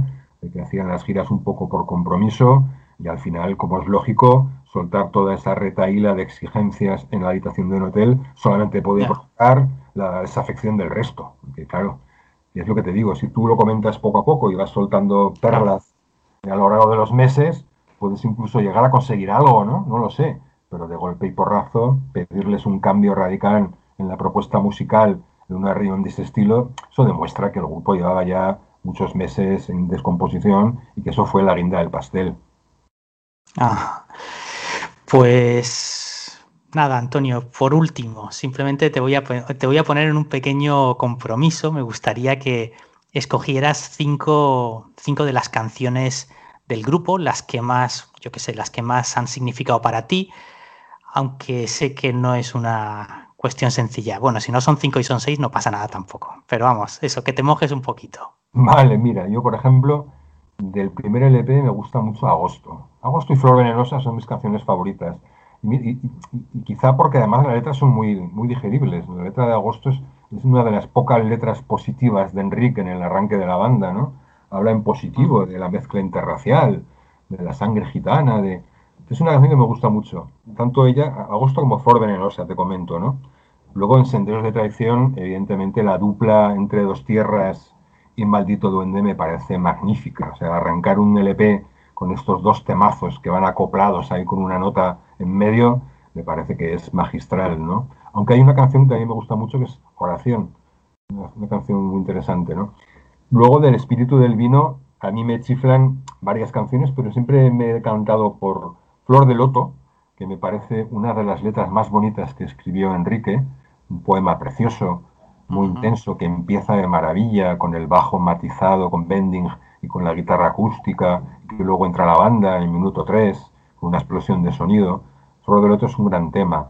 que hacían las giras un poco por compromiso y al final, como es lógico, soltar toda esa retaíla de exigencias en la habitación de un hotel solamente puede provocar la desafección del resto. Que claro, y es lo que te digo, si tú lo comentas poco a poco y vas soltando perlas a lo largo de los meses, puedes incluso llegar a conseguir algo, ¿no? No lo sé, pero de golpe y porrazo, pedirles un cambio radical en la propuesta musical de una reunión de ese estilo, eso demuestra que el grupo llevaba ya muchos meses en descomposición y que eso fue la guinda del pastel. Ah. Pues nada, Antonio, por último, simplemente te voy, a, te voy a poner en un pequeño compromiso. Me gustaría que escogieras cinco, cinco de las canciones del grupo, las que más, yo qué sé, las que más han significado para ti, aunque sé que no es una cuestión sencilla. Bueno, si no son cinco y son seis, no pasa nada tampoco. Pero vamos, eso, que te mojes un poquito. Vale, mira, yo por ejemplo, del primer LP me gusta mucho Agosto. Agosto y Flor Venenosa son mis canciones favoritas. Y, quizá porque además las letras son muy, muy digeribles. La letra de Agosto es, una de las pocas letras positivas de Enrique en el arranque de la banda, ¿no? Habla en positivo de la mezcla interracial, de la sangre gitana, de... Es una canción que me gusta mucho. Tanto ella, Agosto como Flor Venenosa, te comento, ¿no? Luego en Senderos de Traición, evidentemente la dupla entre dos tierras y Maldito Duende me parece magnífica. O sea, arrancar un LP con estos dos temazos que van acoplados ahí con una nota en medio, me parece que es magistral, ¿no? Aunque hay una canción que a mí me gusta mucho que es Oración, una, canción muy interesante, ¿no? Luego del espíritu del vino, a mí me chiflan varias canciones, pero siempre me he cantado por Flor de Loto, que me parece una de las letras más bonitas que escribió Enrique, un poema precioso, muy intenso, que empieza de maravilla, con el bajo matizado, con bending y con la guitarra acústica, que luego entra la banda en minuto 3, con una explosión de sonido. Flor del Loto es un gran tema.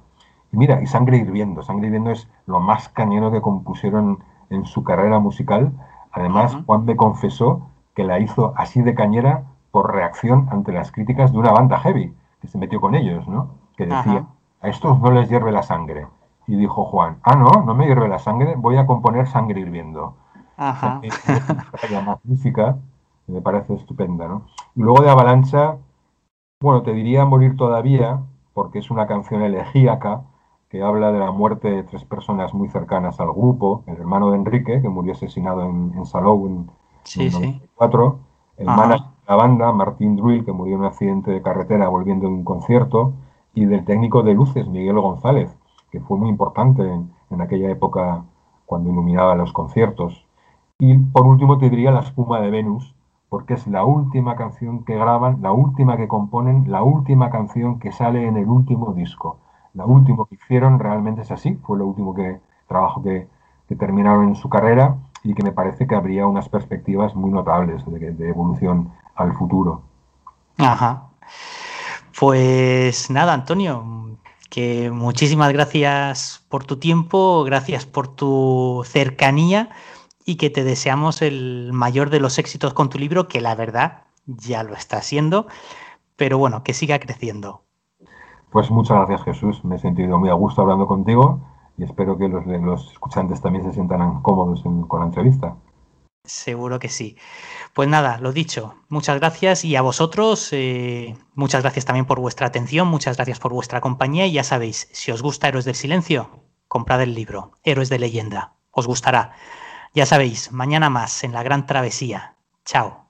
Y mira, y Sangre Hirviendo. Sangre Hirviendo es lo más cañero que compusieron en su carrera musical. Además, Juan me confesó que la hizo así de cañera por reacción ante las críticas de una banda heavy, que se metió con ellos, ¿no? Que decía, a estos no les hierve la sangre. Y dijo Juan, ah, no, no me hierve la sangre, voy a componer Sangre Hirviendo. Ajá. *laughs* magnífica me parece estupenda, ¿no? Y luego de Avalancha, bueno, te diría Morir Todavía, porque es una canción elegíaca que habla de la muerte de tres personas muy cercanas al grupo, el hermano de Enrique, que murió asesinado en, Salou en, 1994, El manager de la banda, Martín Druil, que murió en un accidente de carretera volviendo de un concierto, y del técnico de luces, Miguel González, que fue muy importante en, aquella época cuando iluminaba los conciertos. Y por último te diría La espuma de Venus, porque es la última canción que graban, la última que componen, la última canción que sale en el último disco. La última que hicieron realmente es así, fue lo último que trabajo que, terminaron en su carrera y que me parece que habría unas perspectivas muy notables de, de evolución al futuro. Ajá. Pues nada, Antonio, que muchísimas gracias por tu tiempo, gracias por tu cercanía y que te deseamos el mayor de los éxitos con tu libro, que la verdad ya lo está haciendo, pero bueno, que siga creciendo. Pues muchas gracias Jesús, me he sentido muy a gusto hablando contigo y espero que los, los escuchantes también se sientan cómodos con la entrevista. Seguro que sí. Pues nada, lo dicho, muchas gracias y a vosotros, eh, muchas gracias también por vuestra atención, muchas gracias por vuestra compañía y ya sabéis, si os gusta Héroes del Silencio, comprad el libro, Héroes de Leyenda, os gustará. Ya sabéis, mañana más en la Gran Travesía. Chao.